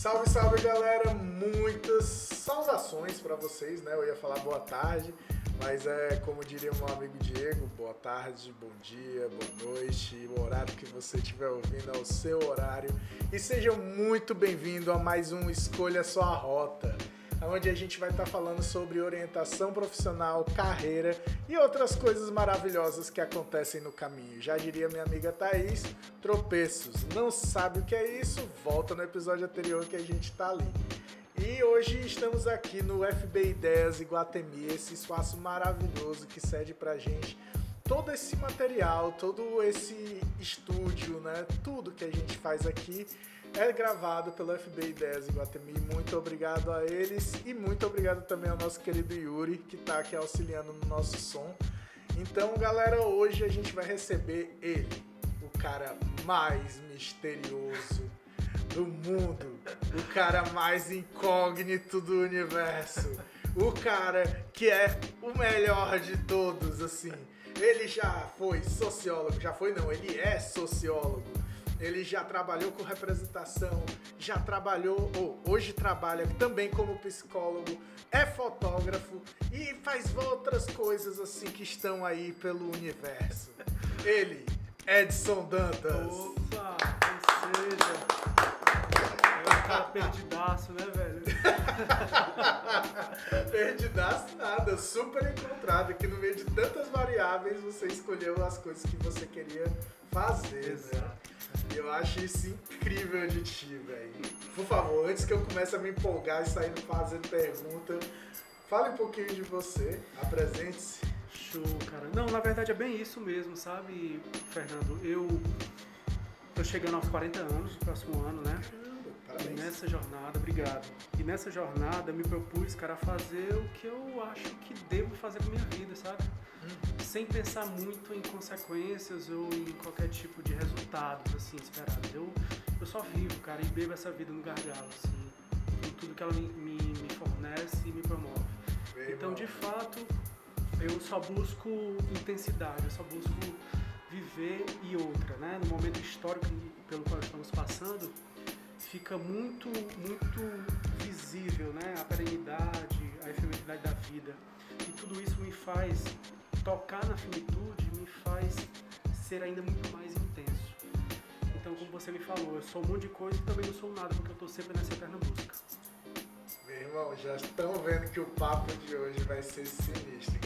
Salve, salve galera! Muitas saudações para vocês, né? Eu ia falar boa tarde, mas é como diria meu amigo Diego: boa tarde, bom dia, boa noite. O horário que você estiver ouvindo é o seu horário. E sejam muito bem-vindos a mais um Escolha Sua Rota onde a gente vai estar tá falando sobre orientação profissional, carreira e outras coisas maravilhosas que acontecem no caminho. Já diria minha amiga Thaís, tropeços. Não sabe o que é isso? Volta no episódio anterior que a gente está ali. E hoje estamos aqui no FB Ideias Iguatemi, esse espaço maravilhoso que cede pra gente todo esse material, todo esse estúdio, né? Tudo que a gente faz aqui é gravado pelo FB Ideias Iguatemi. Muito obrigado a eles e muito obrigado também ao nosso querido Yuri, que está aqui auxiliando no nosso som. Então, galera, hoje a gente vai receber ele, o cara mais misterioso do mundo, o cara mais incógnito do universo, o cara que é o melhor de todos, assim. Ele já foi sociólogo, já foi não, ele é sociólogo ele já trabalhou com representação, já trabalhou, ou hoje trabalha também como psicólogo, é fotógrafo e faz outras coisas assim que estão aí pelo universo. Ele, Edson Dantas. Opa, cara perdidaço, né, velho? perdidaço nada, super encontrado. Que no meio de tantas variáveis você escolheu as coisas que você queria fazer, né? Exato. né? Eu acho isso incrível de ti, velho. Por favor, antes que eu comece a me empolgar e sair fazendo pergunta, fale um pouquinho de você, apresente-se. Show, cara. Não, na verdade é bem isso mesmo, sabe, Fernando? Eu tô chegando aos 40 anos, no próximo ano, né? Parabéns. E nessa jornada, obrigado. E nessa jornada me propus, cara, a fazer o que eu acho que devo fazer com a minha vida, sabe? Hum. Sem pensar muito em consequências ou em qualquer tipo de resultados, assim, esperados. Eu, eu só vivo, cara, e bebo essa vida no gargalo, assim, com tudo que ela me, me, me fornece e me promove. Bem então, bom. de fato, eu só busco intensidade, eu só busco viver e outra, né? No momento histórico pelo qual estamos passando, fica muito, muito visível, né? A perenidade, a efemeridade da vida. E tudo isso me faz tocar na finitude, me faz ser ainda muito mais intenso. Então, como você me falou, eu sou um monte de coisa e também não sou nada, porque eu estou sempre nessa eterna busca. Meu irmão, já estão vendo que o papo de hoje vai ser sinistro.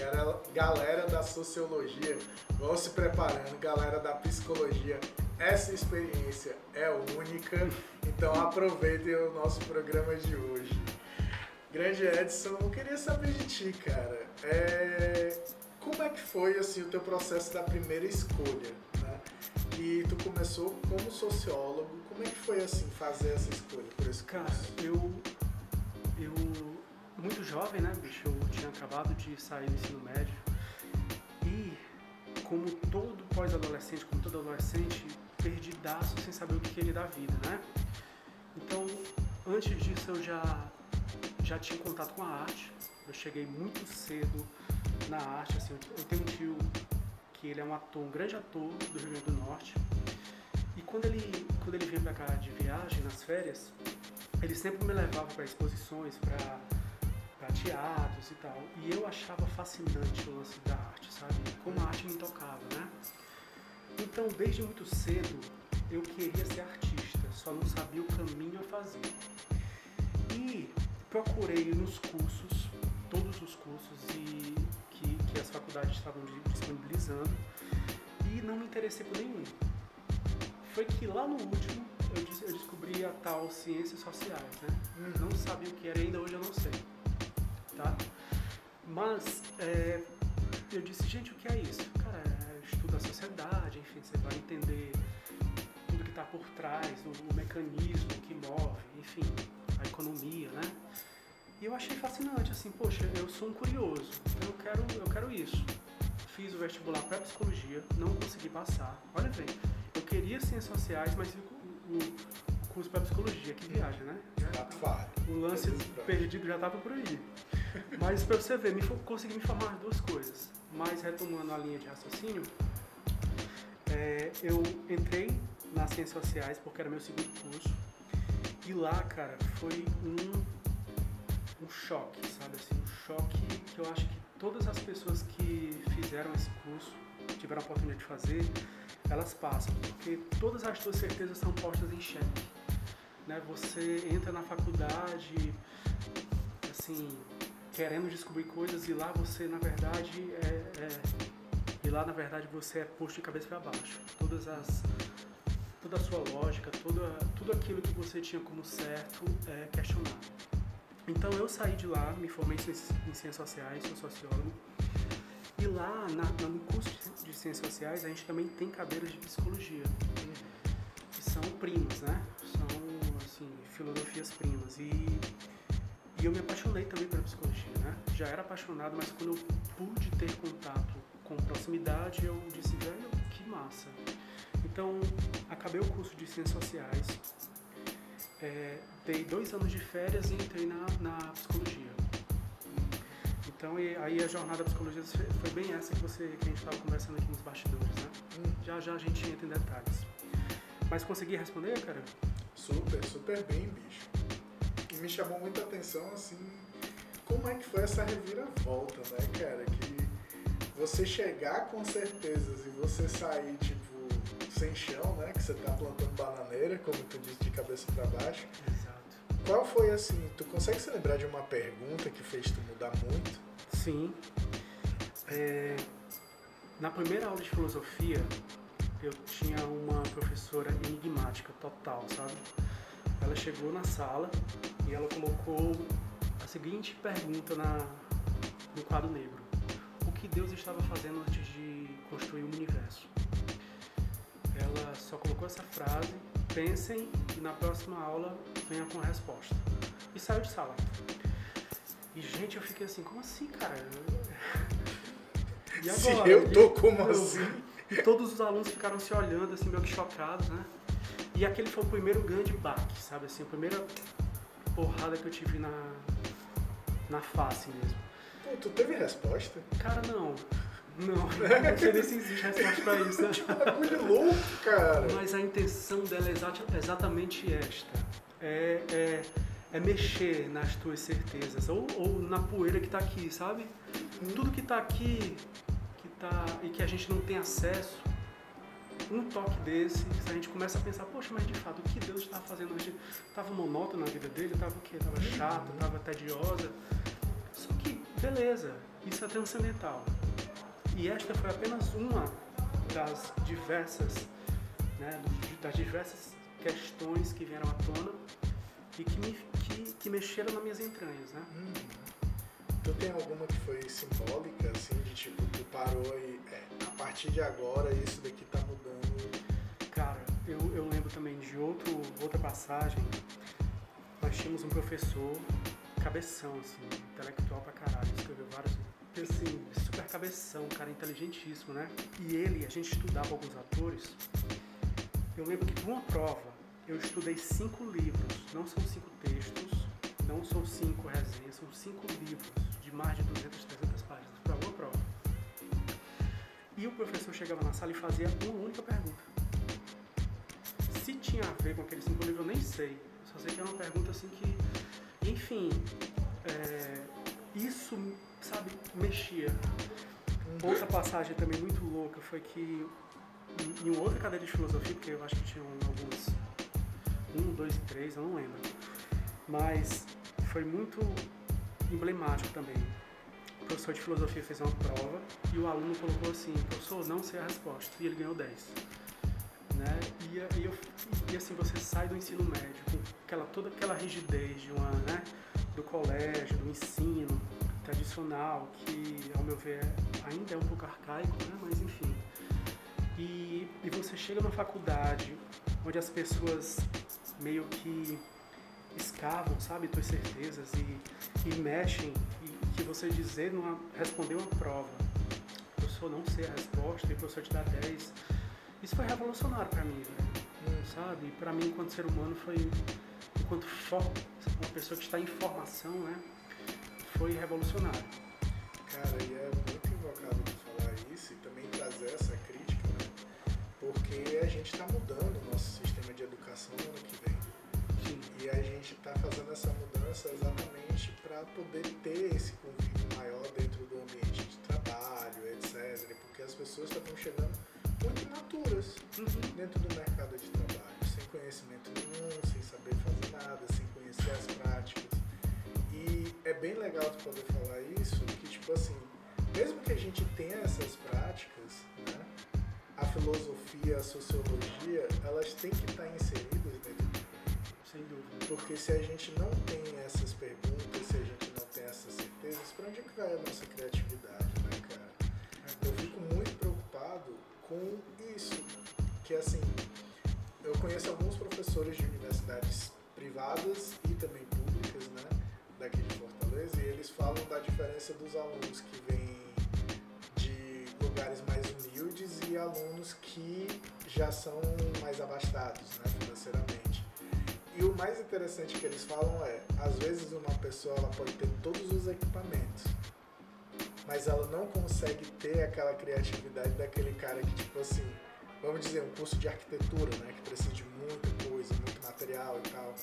Galera da sociologia, vão se preparando. Galera da psicologia, essa experiência é única, então aproveitem o nosso programa de hoje. Grande Edson, eu queria saber de ti, cara. É... Como é que foi assim o teu processo da primeira escolha, né? E tu começou como sociólogo. Como é que foi assim fazer essa escolha por esse Cara, eu eu muito jovem, né, bicho? Eu tinha acabado de sair do ensino médio e como todo pós-adolescente, como todo adolescente, perdidaço sem saber o que queria da vida, né? Então, antes disso eu já, já tinha contato com a arte. Eu cheguei muito cedo na arte, assim, eu tenho um tio que ele é um ator, um grande ator do Rio Grande do Norte. E quando ele, quando ele vinha pra cá de viagem, nas férias, ele sempre me levava para exposições, para teatros e tal. E eu achava fascinante o lance da arte, sabe? Como a arte me tocava, né? Então, desde muito cedo, eu queria ser artista, só não sabia o caminho a fazer. E procurei nos cursos, todos os cursos e que, que as faculdades estavam disponibilizando, e não me interessei por nenhum. Foi que lá no último eu, descobri a tal ciências sociais, né? Não sabia o que era, ainda hoje eu não sei, tá? Mas é, eu disse, gente, o que é isso? Cara, da sociedade, enfim, você vai entender tudo que está por trás, o, o, mecanismo que move, enfim, a economia, né? E eu achei fascinante, assim, poxa, eu sou um curioso, então eu quero, eu quero isso. Fiz o vestibular para psicologia, não consegui passar. Olha bem, eu queria ciências sociais, mas o, curso para psicologia, que viagem, né? Já, o lance perdido já estava por aí. Mas para você ver, me, consegui me formar as duas coisas. Mas retomando a linha de raciocínio, é, eu entrei nas ciências sociais porque era meu segundo curso E lá, cara, foi um, um choque, sabe? Assim, um choque que eu acho que todas as pessoas que fizeram esse curso, tiveram a oportunidade de fazer, elas passam, porque todas as suas certezas são postas em xeque. Né? Você entra na faculdade, assim, querendo descobrir coisas e lá você, na verdade, é, é e lá, na verdade, você é posto de cabeça para baixo. Todas as toda a sua lógica, toda, tudo aquilo que você tinha como certo é questionado. Então eu saí de lá, me formei em Ciências Sociais, sou sociólogo, e lá na, no curso de Ciências Sociais a gente também tem cadeiras de Psicologia, que são primas, né? São, assim, filosofias primas. E, e eu me apaixonei também pela Psicologia, né? Já era apaixonado, mas quando eu pude ter contato com proximidade, eu disse, velho, que massa. Então, acabei o curso de Ciências Sociais, é, dei dois anos de férias e entrei na, na psicologia. Então, e, aí a jornada da psicologia foi bem essa que, você, que a gente estava conversando aqui nos bastidores, né? Hum. Já já a gente entra em detalhes. Mas consegui responder, cara? Super, super bem, bicho. E me chamou muita atenção, assim, como é que foi essa reviravolta, né, cara? Que você chegar com certezas e você sair, tipo, sem chão, né? Que você tá plantando bananeira, como tu disse, de cabeça para baixo. Exato. Qual foi, assim, tu consegue se lembrar de uma pergunta que fez tu mudar muito? Sim. É, na primeira aula de filosofia, eu tinha uma professora enigmática total, sabe? Ela chegou na sala e ela colocou a seguinte pergunta na, no quadro negro que Deus estava fazendo antes de construir o universo. Ela só colocou essa frase, pensem e na próxima aula venha com a resposta. E saiu de sala. E gente, eu fiquei assim, como assim, cara? E agora? Se eu tô como eu, assim? E todos os alunos ficaram se olhando, assim, meio que chocados, né? E aquele foi o primeiro grande baque, sabe? Assim, a primeira porrada que eu tive na, na face mesmo. Pô, tu teve resposta? Cara, não. Não, não sei nem se existe resposta pra isso. Né? Bagulho louco, cara. Mas a intenção dela é exatamente esta. É, é, é, mexer nas tuas certezas. Ou, ou na poeira que tá aqui, sabe? Tudo que tá aqui que tá, e que a gente não tem acesso, um toque desse, a gente começa a pensar, poxa, mas de fato, o que Deus estava fazendo hoje? Estava monótono na vida dele? Estava o quê? Estava chato? Estava tediosa? Só que, beleza, isso é transcendental. E esta foi apenas uma das diversas, né, das diversas questões que vieram à tona e que, me, que, mexeram nas minhas entranhas, né? Hum. Tu tem alguma que foi simbólica, assim, de tipo, tu parou e é, a partir de agora isso daqui tá mudando? Cara, eu, eu lembro também de outro, outra passagem. Nós tínhamos um professor cabeção, assim, intelectual pra caralho, escreveu vários. Assim, super cabeção, cara inteligentíssimo, né? E ele, a gente estudava alguns atores. Eu lembro que para uma prova eu estudei cinco livros, não são cinco textos, não são cinco resenhas, são cinco livros de mais de 200, 300 páginas para uma prova. E o professor chegava na sala e fazia uma única pergunta. Se tinha a ver com aqueles cinco livros, eu nem sei. Só sei que era uma pergunta assim que enfim, é, isso, sabe, mexia. Outra passagem também muito louca foi que em, outra cadeira de filosofia, porque eu acho que tinham alguns, um, dois três, eu não lembro, mas foi muito emblemático também. O professor de filosofia fez uma prova e o aluno colocou assim, professor, não sei a resposta, e ele ganhou 10. Né? E, e, eu, e, assim, você sai do ensino médio com aquela, toda aquela rigidez de uma, né, do colégio, do ensino tradicional, que ao meu ver ainda é um pouco arcaico, né? mas enfim. E, e você chega na faculdade onde as pessoas meio que escavam, sabe, tuas certezas e, e mexem, e que você dizer, numa, responder uma prova, o professor não sei a resposta e o professor te dá 10 isso foi revolucionário para mim, hum, sabe? Para mim, enquanto ser humano, foi enquanto uma pessoa que está em formação, né? Foi revolucionário. Cara, e é muito invocado de falar isso e também trazer essa crítica, né? Porque a gente está mudando o nosso sistema de educação no ano que vem. Sim. E a gente está fazendo essa mudança exatamente para poder ter esse convívio maior dentro do ambiente de trabalho, etc. Porque as pessoas estavam chegando muito imaturas Uhum. dentro do mercado de trabalho, sem conhecimento nenhum, sem saber fazer nada, sem conhecer as práticas. E é bem legal tu poder falar isso, que tipo assim, mesmo que a gente tenha essas práticas, né, a filosofia, a sociologia, elas têm que estar inseridas dentro Sem dúvida. porque se a gente não tem essas perguntas, se a gente não tem essas certezas, para onde é que vai a nossa criatividade, né, cara? Eu fico muito preocupado com isso, que assim, eu conheço alguns professores de universidades privadas e também públicas, né, daqui de Fortaleza, e eles falam da diferença dos alunos que vêm de lugares mais humildes e alunos que já são mais abastados, né, financeiramente. E o mais interessante que eles falam é, às vezes uma pessoa ela pode ter todos os equipamentos, mas ela não consegue ter aquela criatividade daquele cara que tipo assim, vamos dizer, um curso de arquitetura, né, que precisa de muita coisa, muito material e tal.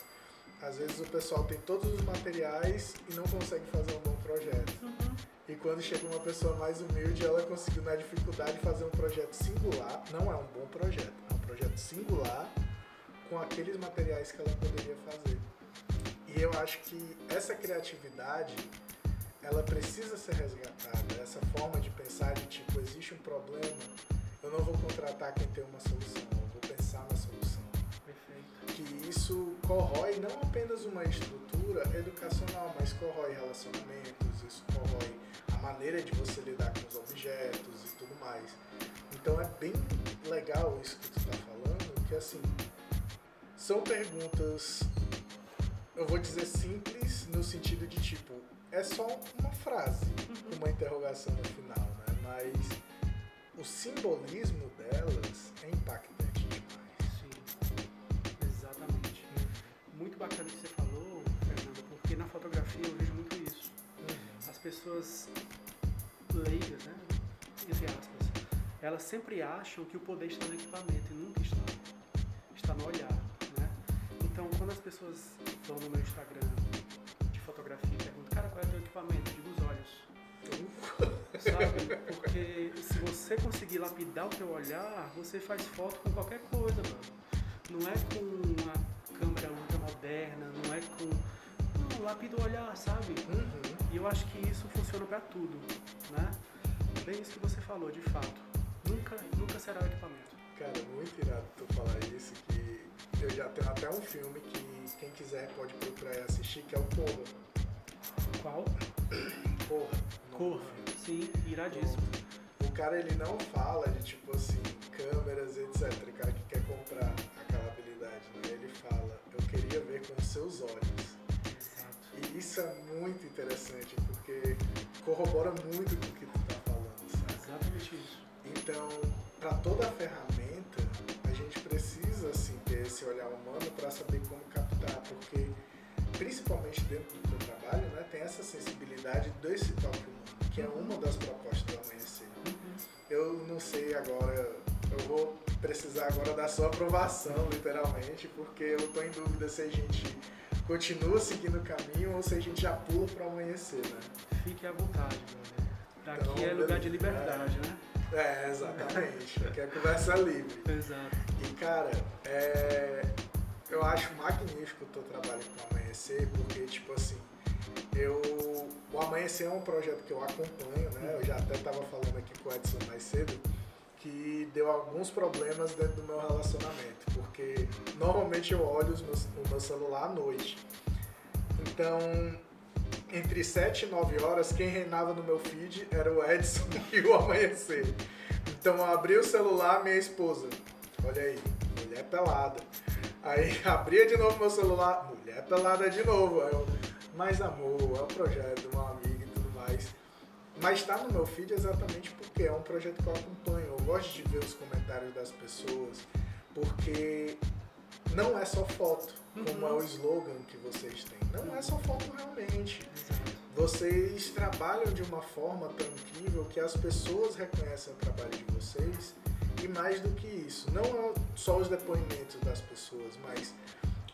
Às vezes o pessoal tem todos os materiais e não consegue fazer um bom projeto. Uhum. E quando chega uma pessoa mais humilde, ela conseguiu na dificuldade fazer um projeto singular. Não é um bom projeto, é um projeto singular com aqueles materiais que ela poderia fazer. E eu acho que essa criatividade, ela precisa ser resgatada. Essa forma de pensar de tipo, existe um problema, eu não vou contratar quem tem uma solução, eu vou pensar na solução Perfeito. que isso corrói não apenas uma estrutura educacional, mas corrói relacionamentos, isso corrói a maneira de você lidar com os objetos e tudo mais. Então é bem legal isso que tu está falando, que assim, são perguntas, eu vou dizer simples no sentido de tipo, é só uma frase, uma interrogação no final, né? Mas o simbolismo delas é impactante demais. Sim. Exatamente. Muito bacana o que você falou, Fernando, porque na fotografia eu vejo muito isso. As pessoas leigas, né? Entre aspas, elas sempre acham que o poder está no equipamento e nunca está. Está no olhar? Então, quando as pessoas vão no meu Instagram de fotografia e perguntam, cara, qual é o teu equipamento? Eu digo os olhos. Sabe? Porque se você conseguir lapidar o teu olhar, você faz foto com qualquer coisa, mano. Não é com uma câmera ultra moderna, não é com. Não, lapida o olhar, sabe? Uhum. E eu acho que isso funciona pra tudo, né? Bem isso que você falou, de fato. Nunca, nunca será o equipamento. Cara, muito irado tu falar isso, que eu já tenho até um filme que quem quiser pode procurar e assistir, que é o Corra. Qual? Corra. Corra. Sim, iradíssimo. O cara ele não fala de tipo assim, câmeras, etc. O cara que quer comprar aquela habilidade, né? Ele fala, eu queria ver com os seus olhos. Exato. E isso é muito interessante, porque corrobora muito com o que tu tá falando, sabe? Exatamente isso. Então, para toda a ferramenta, esse olhar humano para saber como captar, porque principalmente dentro do teu trabalho, né, tem essa sensibilidade desse toque humano, que é uma das propostas do amanhecer. Eu não sei agora, eu vou precisar agora da sua aprovação, literalmente, porque eu estou em dúvida se a gente continua seguindo o caminho ou se a gente já pula para o amanhecer, né? Fique à vontade, brother. Daqui Então, é lugar de liberdade, né? É, exatamente. Aqui é conversa livre. Exato. E cara, é, eu acho magnífico o teu trabalho com o Amanhecer, porque tipo assim, eu. O Amanhecer é um projeto que eu acompanho, né? Eu já até tava falando aqui com o Edson mais cedo, que deu alguns problemas dentro do meu relacionamento, porque normalmente eu olho meus- o meu celular à noite. Então, entre 7 e 9 horas, quem reinava no meu feed era o Edson e o Amanhecer. Então eu abri o celular, minha esposa, olha aí, mulher pelada. Aí abria de novo meu celular, mulher pelada de novo. Aí eu, mais amor, é um projeto de uma amiga e tudo mais. Mas está no meu feed exatamente porque é um projeto que eu acompanho. Eu gosto de ver os comentários das pessoas, porque não é só foto, como é o slogan que vocês têm. Não é só foto realmente. Vocês trabalham de uma forma tão incrível que as pessoas reconhecem o trabalho de vocês e mais do que isso, não é só os depoimentos das pessoas, mas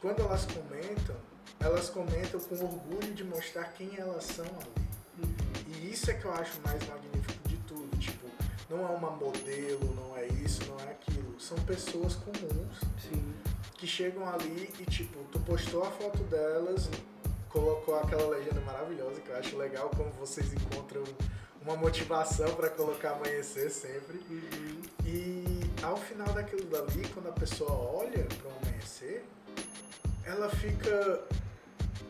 quando elas comentam, elas comentam com orgulho de mostrar quem elas são ali. Uhum. E isso é que eu acho mais magnífico de tudo. Tipo, não é uma modelo, não é isso, não é aquilo. São pessoas comuns Sim. Que chegam ali e, tipo, tu postou a foto delas, colocou aquela legenda maravilhosa, que eu acho legal como vocês encontram uma motivação para colocar amanhecer sempre. Uhum. E ao final daquilo dali, quando a pessoa olha para o amanhecer, ela fica.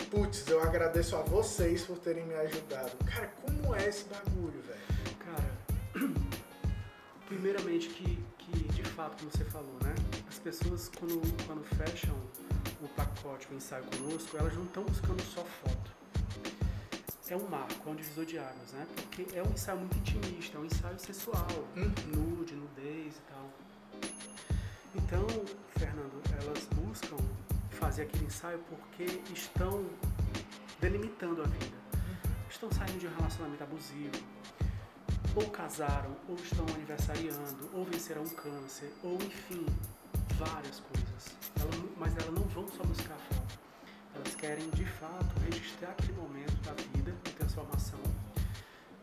Putz, eu agradeço a vocês por terem me ajudado. Cara, como é esse bagulho, velho? Cara, primeiramente que, que de fato, como você falou, né? As pessoas quando, quando fecham o pacote, o ensaio conosco, elas não estão buscando só foto. É um marco, é um divisor de águas, né? Porque é um ensaio muito intimista, é um ensaio sensual, Uhum. nude, nudez e tal. Então, Fernando, elas buscam fazer aquele ensaio porque estão delimitando a vida. Estão saindo de um relacionamento abusivo, ou casaram, ou estão aniversariando, ou venceram um câncer, ou enfim, várias coisas. Ela mas elas não vão só buscar foto. Elas querem, de fato, registrar aquele momento da vida de transformação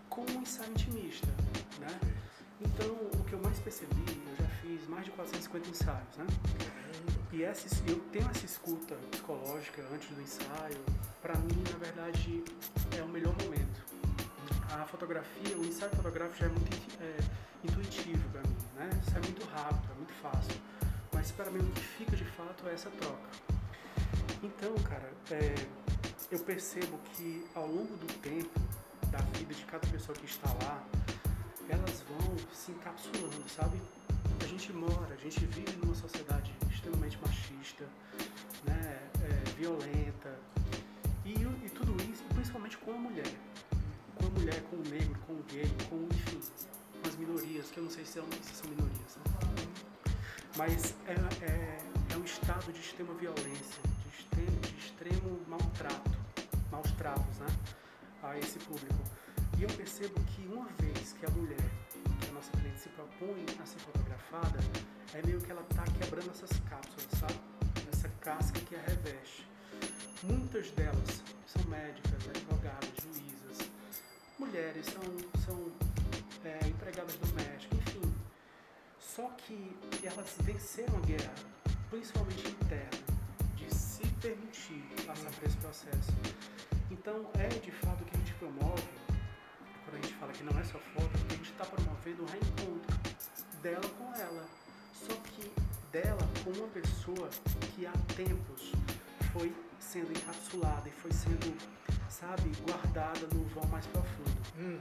com um ensaio intimista, né? Então, o que eu mais percebi, eu já fiz mais de 450 ensaios, né? E essa, eu tenho essa escuta psicológica antes do ensaio. Para mim, na verdade, é o melhor momento. A fotografia, o ensaio fotográfico já é muito é, intuitivo para mim, né? Isso é muito rápido, é muito fácil. Mas para mim, o que fica de fato é essa troca. Então, cara, é, eu percebo que ao longo do tempo da vida de cada pessoa que está lá, elas vão se encapsulando, sabe? A gente mora, a gente vive numa sociedade extremamente machista, né? É, violenta. E, e tudo isso, principalmente com a mulher. Com a mulher, com o negro, com o gay, com, enfim, com as minorias, que eu não sei se são, se são minorias, né? Mas é, é, é um estado de extrema violência, de extremo, de extremo maltrato, maus tratos, né? A esse público. E eu percebo que uma vez que a mulher, que a nossa cliente se propõe a ser fotografada, é meio que ela tá quebrando essas cápsulas, sabe? Essa casca que a reveste. Muitas delas são médicas, advogadas, juízas, mulheres, são, são é, empregadas domésticas, enfim. Só que elas venceram a guerra, principalmente interna, de se permitir passar por esse processo. Então é de fato o que a gente promove, quando a gente fala que não é só foto, a gente está promovendo o reencontro dela com ela. Só que dela com uma pessoa que há tempos foi sendo encapsulada e foi sendo, sabe, guardada no vão mais profundo. Hum,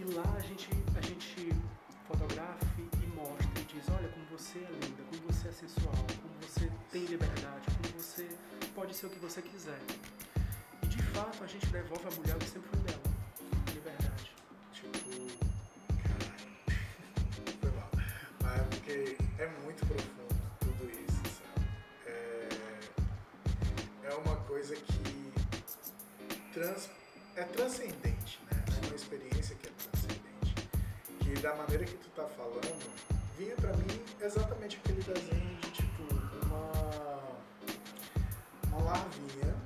E lá a gente, a gente fotografa diz, olha como você é linda, como você é sensual, como você tem liberdade, como você pode ser o que você quiser. E de fato a gente devolve a mulher o que sempre foi dela. Liberdade. tipo. Caralho. Foi mal. Mas é porque é muito profundo tudo isso, sabe? É, é uma coisa que trans, é transcendente, né? É uma experiência que é transcendente. Que da maneira que tu tá falando, vinha pra mim exatamente aquele desenho de tipo uma. Uma larvinha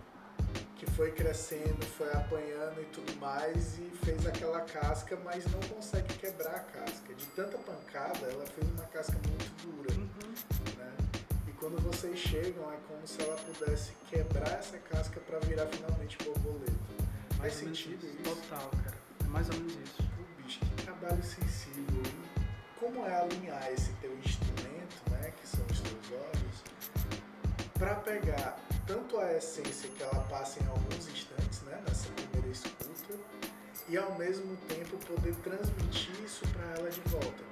que foi crescendo, foi apanhando e tudo mais e fez aquela casca, mas não consegue quebrar a casca. De tanta pancada, ela fez uma casca muito dura, Uhum. né? E quando vocês chegam, é como se ela pudesse quebrar essa casca para virar finalmente borboleta. Faz sentido isso? Total, cara. É mais ou menos isso. Pô, bicho, que trabalho sensível. Como é alinhar esse teu instrumento, né, que são os teus olhos, para pegar tanto a essência que ela passa em alguns instantes, né, nessa primeira escuta, e ao mesmo tempo poder transmitir isso para ela de volta.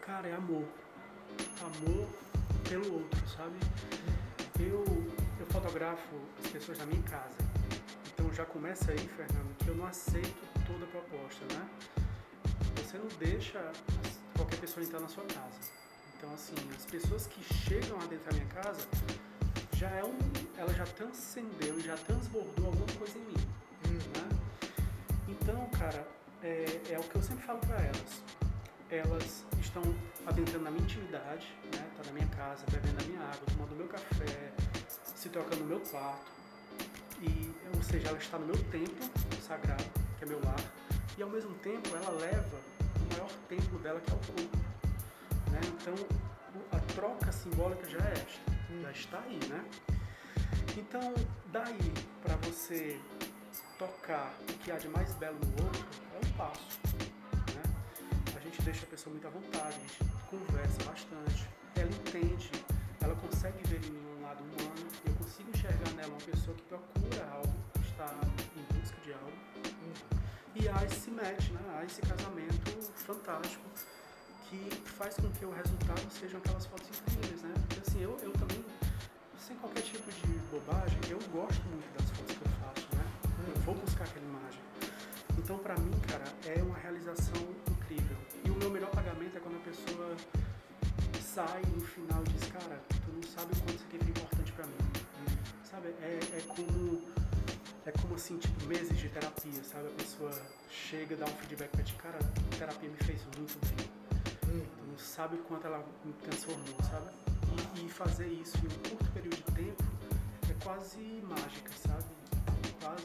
Cara, é amor. Amor pelo outro, sabe? Eu, eu fotografo as pessoas na minha casa. Então já começa aí, Fernando, que eu não aceito toda proposta, né? Você não deixa qualquer pessoa entrar na sua casa. Então, assim, as pessoas que chegam adentro da minha casa, já é um, ela já transcendeu, já transbordou alguma coisa em mim né? Então, cara, é, é o que eu sempre falo para elas. Elas estão adentrando na minha intimidade, né? Tá na minha casa, bebendo a minha água, tomando meu café, se trocando no meu quarto. e, ou seja, ela está no meu templo sagrado, que é meu lar, e ao mesmo tempo ela leva maior templo dela, que é o corpo. Né? Então, a troca simbólica já é já está aí, né? Então, daí para você tocar o que há de mais belo no outro, é um passo. Né? A gente deixa a pessoa muito à vontade, a gente conversa bastante, ela entende, ela consegue ver em mim um lado humano, eu consigo enxergar nela uma pessoa que procura algo, está em busca de algo. E há esse match, né? há esse casamento fantástico que faz com que o resultado sejam aquelas fotos incríveis, né? Porque assim, eu, eu também, sem qualquer tipo de bobagem, eu gosto muito das fotos que eu faço, né? Eu vou buscar aquela imagem. Então, pra mim, cara, é uma realização incrível. E o meu melhor pagamento é quando a pessoa sai no final e diz, cara, tu não sabe o quanto isso aqui foi importante pra mim. Sabe? É, é como é como assim, tipo, meses de terapia, sabe? A pessoa chega, dá um feedback pra ti, cara, a terapia me fez muito bem. Hum. Não sabe o quanto ela me transformou, sabe? E, e, fazer isso em um curto período de tempo é quase mágica, sabe? Quase,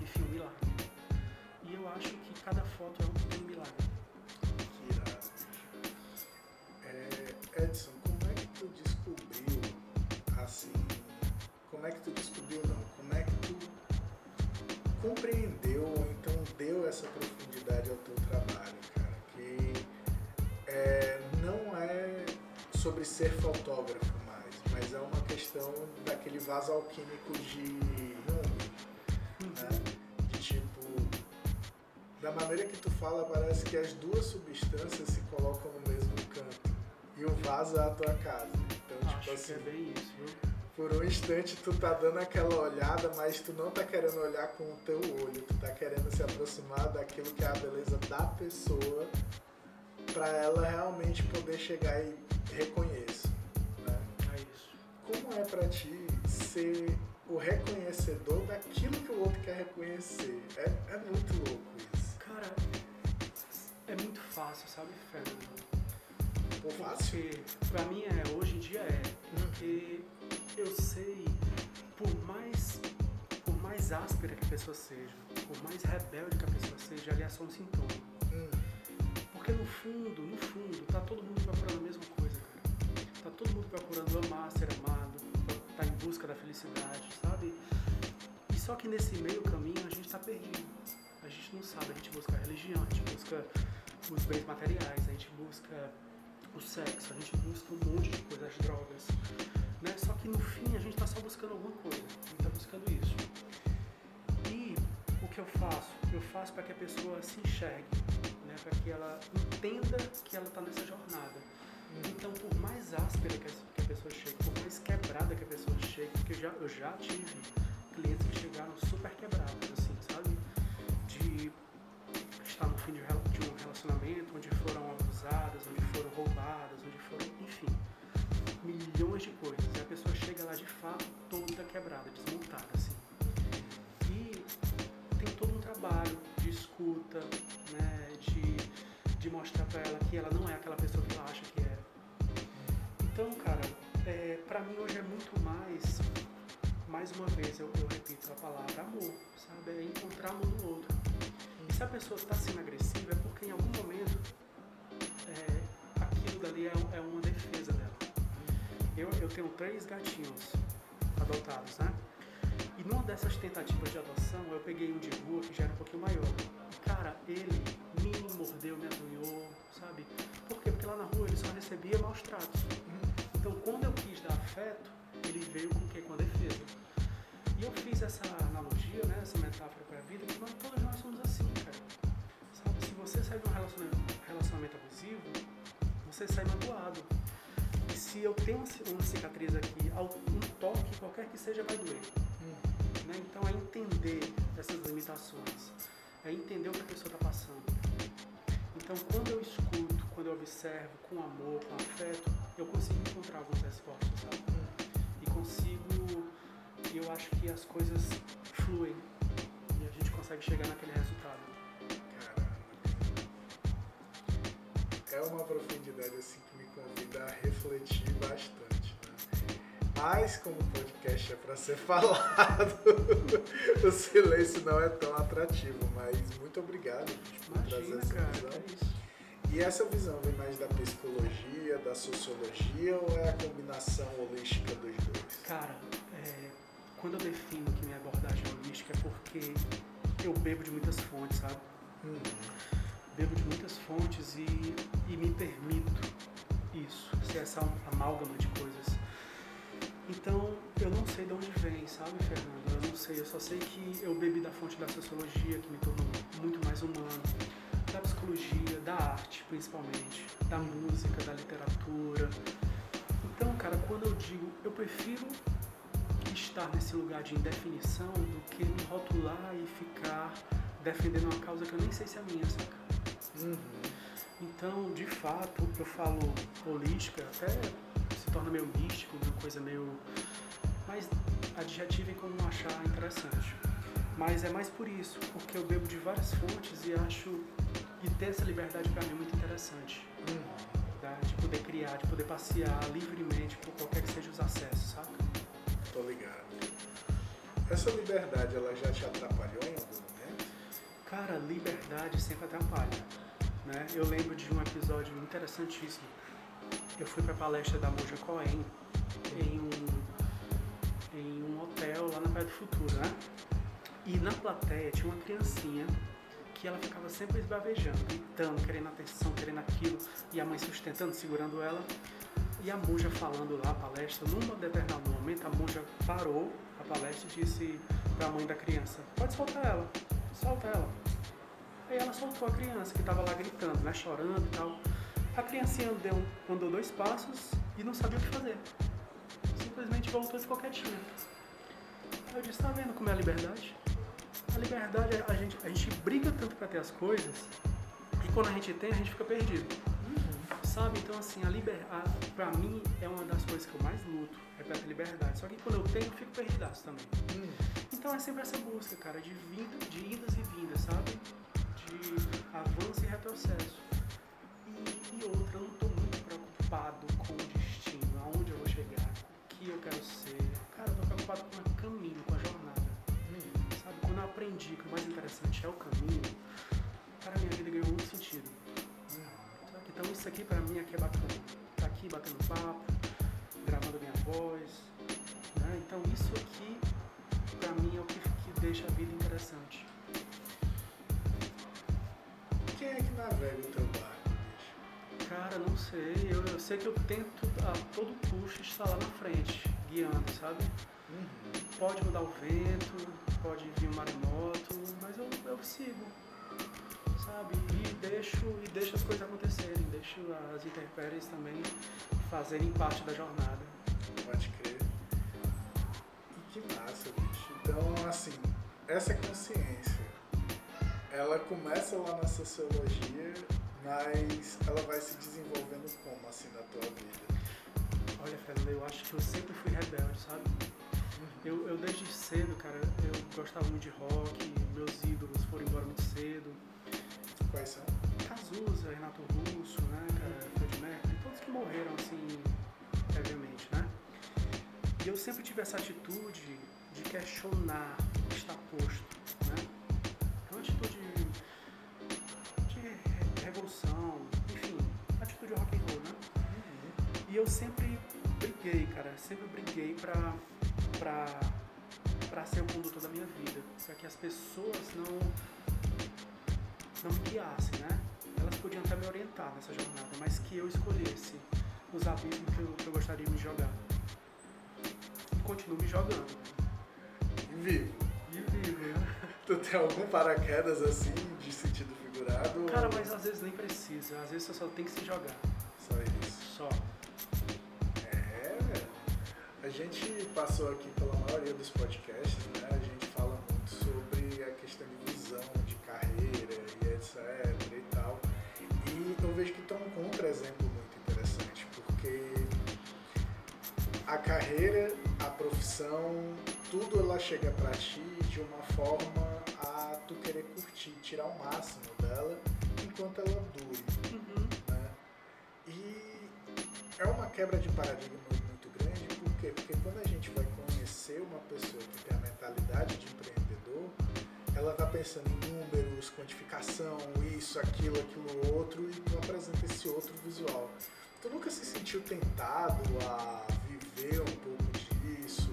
enfim, um milagre. E eu acho que cada foto é um, um milagre. Que irado. É, Edson, como é que tu descobriu, assim, como é que tu descobriu não, compreendeu ou então deu essa profundidade ao teu trabalho, cara? Que é, não é sobre ser fotógrafo mais, mas é uma questão daquele vaso alquímico de Jung, né? De tipo, da maneira que tu fala, parece que as duas substâncias se colocam no mesmo canto e o vaso é a tua casa. Então, Acho tipo assim, que é bem isso, viu? Por um instante tu tá dando aquela olhada, mas tu não tá querendo olhar com o teu olho, tu tá querendo se aproximar daquilo que é a beleza da pessoa para ela realmente poder chegar e reconhecer. Né? É isso. Como é para ti ser o reconhecedor daquilo que o outro quer reconhecer? É, é muito louco isso. Cara, é muito fácil, sabe, Fernando? Fácil? Porque pra mim é, hoje em dia é. Porque eu sei, por mais, por mais áspera que a pessoa seja, por mais rebelde que a pessoa seja, ali é só um sintoma. Hum, Porque no fundo, no fundo, tá todo mundo procurando a mesma coisa, cara. Tá todo mundo procurando amar, ser amado, tá em busca da felicidade, sabe? E só que nesse meio caminho a gente tá perdido. A gente não sabe, a gente busca a religião, a gente busca os bens materiais, a gente busca o sexo, a gente busca um monte de coisas, as drogas. Né? Só que no fim a gente tá só buscando alguma coisa, a gente tá buscando isso. E o que eu faço? Eu faço para que a pessoa se enxergue, né? para que ela entenda que ela está nessa jornada. Então, por mais áspera que a, pessoa chegue, por mais quebrada que a pessoa chegue, porque já, eu já tive clientes que chegaram super quebrados, assim, sabe? De estar no fim de um relacionamento onde foram abusadas, onde foram roubadas, onde foram, enfim, milhões de coisas. De fato toda quebrada, desmontada, assim. E tem todo um trabalho de escuta, né, de, de mostrar pra ela que ela não é aquela pessoa que ela acha que é. Então, cara, é, pra mim hoje é muito mais, mais uma vez eu, eu repito a palavra amor, sabe? É encontrar amor no outro. E se a pessoa está sendo agressiva é porque em algum momento é, aquilo dali é, é uma defesa dela. Eu, eu tenho três gatinhos adotados, né? E numa dessas tentativas de adoção, eu peguei um de rua que já era um pouquinho maior. Cara, ele me mordeu, me azunhou, sabe? Por quê? Porque lá na rua ele só recebia maus tratos. Então, quando eu quis dar afeto, ele veio com o quê? Com a defesa. E eu fiz essa analogia, né, essa metáfora para a vida, que nós, todos nós somos assim, cara. Sabe? Se você sai de um relacionamento, relacionamento abusivo, você sai magoado. Se eu tenho uma ci- uma cicatriz aqui, um toque, qualquer que seja, vai doer. Né? Então é entender essas limitações, é entender o que a pessoa está passando. Então quando eu escuto, quando eu observo com amor, com afeto, eu consigo encontrar algumas respostas? E consigo, e eu acho que as coisas fluem e a gente consegue chegar naquele resultado. É uma profundidade assim a refletir bastante. Né? Mas como o podcast é para ser falado, o silêncio não é tão atrativo. Mas muito obrigado bicho, por Imagina, trazer essa cara, visão. isso. E essa visão vem mais da psicologia, da sociologia ou é a combinação holística dos dois? Cara, é, quando eu defino que minha abordagem é holística é porque eu bebo de muitas fontes, sabe? Hum, Bebo de muitas fontes e, e me permito isso, ser essa amálgama de coisas. Então, eu não sei de onde vem, sabe, Fernando? Eu não sei, eu só sei que eu bebi da fonte da sociologia, que me tornou muito mais humano, da psicologia, da arte, principalmente, da música, da literatura. Então, cara, quando eu digo, eu prefiro estar nesse lugar de indefinição do que me rotular e ficar defendendo uma causa que eu nem sei se é minha, saca? uhum. Então, de fato, eu falo holística, até se torna meio místico, uma coisa meio. mais adjetiva em como achar interessante. Mas é mais por isso, porque eu bebo de várias fontes e acho. e ter essa liberdade para mim é muito interessante. Tá? De poder criar, de poder passear livremente por qualquer que seja os acessos, saca? Tô ligado. Essa liberdade, ela já te atrapalhou em algum momento? Cara, liberdade sempre atrapalha. Né? Eu lembro de um episódio interessantíssimo. Eu fui para a palestra da Moja Cohen em um, em um hotel lá na Praia do Futuro, né? E na plateia tinha uma criancinha que ela ficava sempre esbravejando, gritando, querendo atenção, querendo aquilo, e a mãe sustentando, segurando ela. E a monja falando lá a palestra, num determinado momento a monja parou a palestra e disse para a mãe da criança, pode soltar ela, solta ela. Aí ela soltou a criança que estava lá gritando, né, chorando e tal. A criancinha deu, andou dois passos e não sabia o que fazer. Simplesmente voltou e ficou quietinha. Aí eu disse, tá vendo como é a liberdade? A liberdade, a gente, a gente briga tanto para ter as coisas e quando a gente tem, a gente fica perdido. Sabe? Então, assim, a liberdade, pra mim, é uma das coisas que eu mais luto, é ter liberdade. Só que quando eu tenho, eu fico perdidaço também. Hum. Então é sempre essa busca, cara, de, vinda, de idas e vindas, sabe? De avanço e retrocesso. E, e outra, eu não tô muito preocupado com o destino, aonde eu vou chegar, o que eu quero ser. Cara, eu tô preocupado com o caminho, com a jornada. Hum. Sabe? Quando eu aprendi que o mais interessante é o caminho, cara, minha vida ganhou muito sentido. Sabe? Então isso aqui pra mim aqui é bacana. Tá aqui batendo papo, gravando minha voz. Né? Então isso aqui pra mim é o que, que deixa a vida interessante. Quem é que navega o teu barco, bicho? Cara, não sei. Eu, eu sei que eu tento a todo custo estar lá na frente, guiando, sabe? Uhum. Pode mudar o vento, pode vir um maremoto, mas eu, eu sigo, sabe? E deixo, e deixo as coisas acontecerem, deixo as intempéries também fazerem parte da jornada. Pode crer. E que massa, bicho. Então, assim, essa consciência, ela começa lá na sociologia, mas ela vai se desenvolvendo como, assim, na tua vida? Olha, Fernando, eu acho que eu sempre fui rebelde, sabe? Eu, eu desde cedo, cara, eu gostava muito de rock, meus ídolos foram embora muito cedo. Quais são? Cazuza, Renato Russo, né, cara, Fred Mercury, todos que morreram assim, previamente, né? E eu sempre tive essa atitude de questionar o que está posto, atitude de re- revolução, enfim, atitude rock and roll, né? E eu sempre briguei, cara, sempre briguei pra, pra, pra ser o condutor da minha vida, pra que as pessoas não não me guiassem, né? Elas podiam até me orientar nessa jornada, mas que eu escolhesse os abismos que eu, que eu gostaria de me jogar. E continuo me jogando. Tem algum paraquedas, assim, de sentido figurado? Cara, ou mas às vezes nem precisa, às vezes você só tem que se jogar. Só isso. Só. É. A gente passou aqui pela maioria dos podcasts, né? A gente fala muito sobre a questão de visão, de carreira e etc e tal. E eu vejo que é um contra-exemplo muito interessante, porque a carreira, a profissão, tudo ela chega pra ti de uma forma tu querer curtir, tirar o máximo dela enquanto ela dure Uhum. né? E é uma quebra de paradigma muito grande quê? Porque quando a gente vai conhecer uma pessoa que tem a mentalidade de empreendedor, ela tá pensando em números, quantificação, isso, aquilo, aquilo outro, e tu apresenta esse outro visual. Tu nunca se sentiu tentado a viver um pouco disso,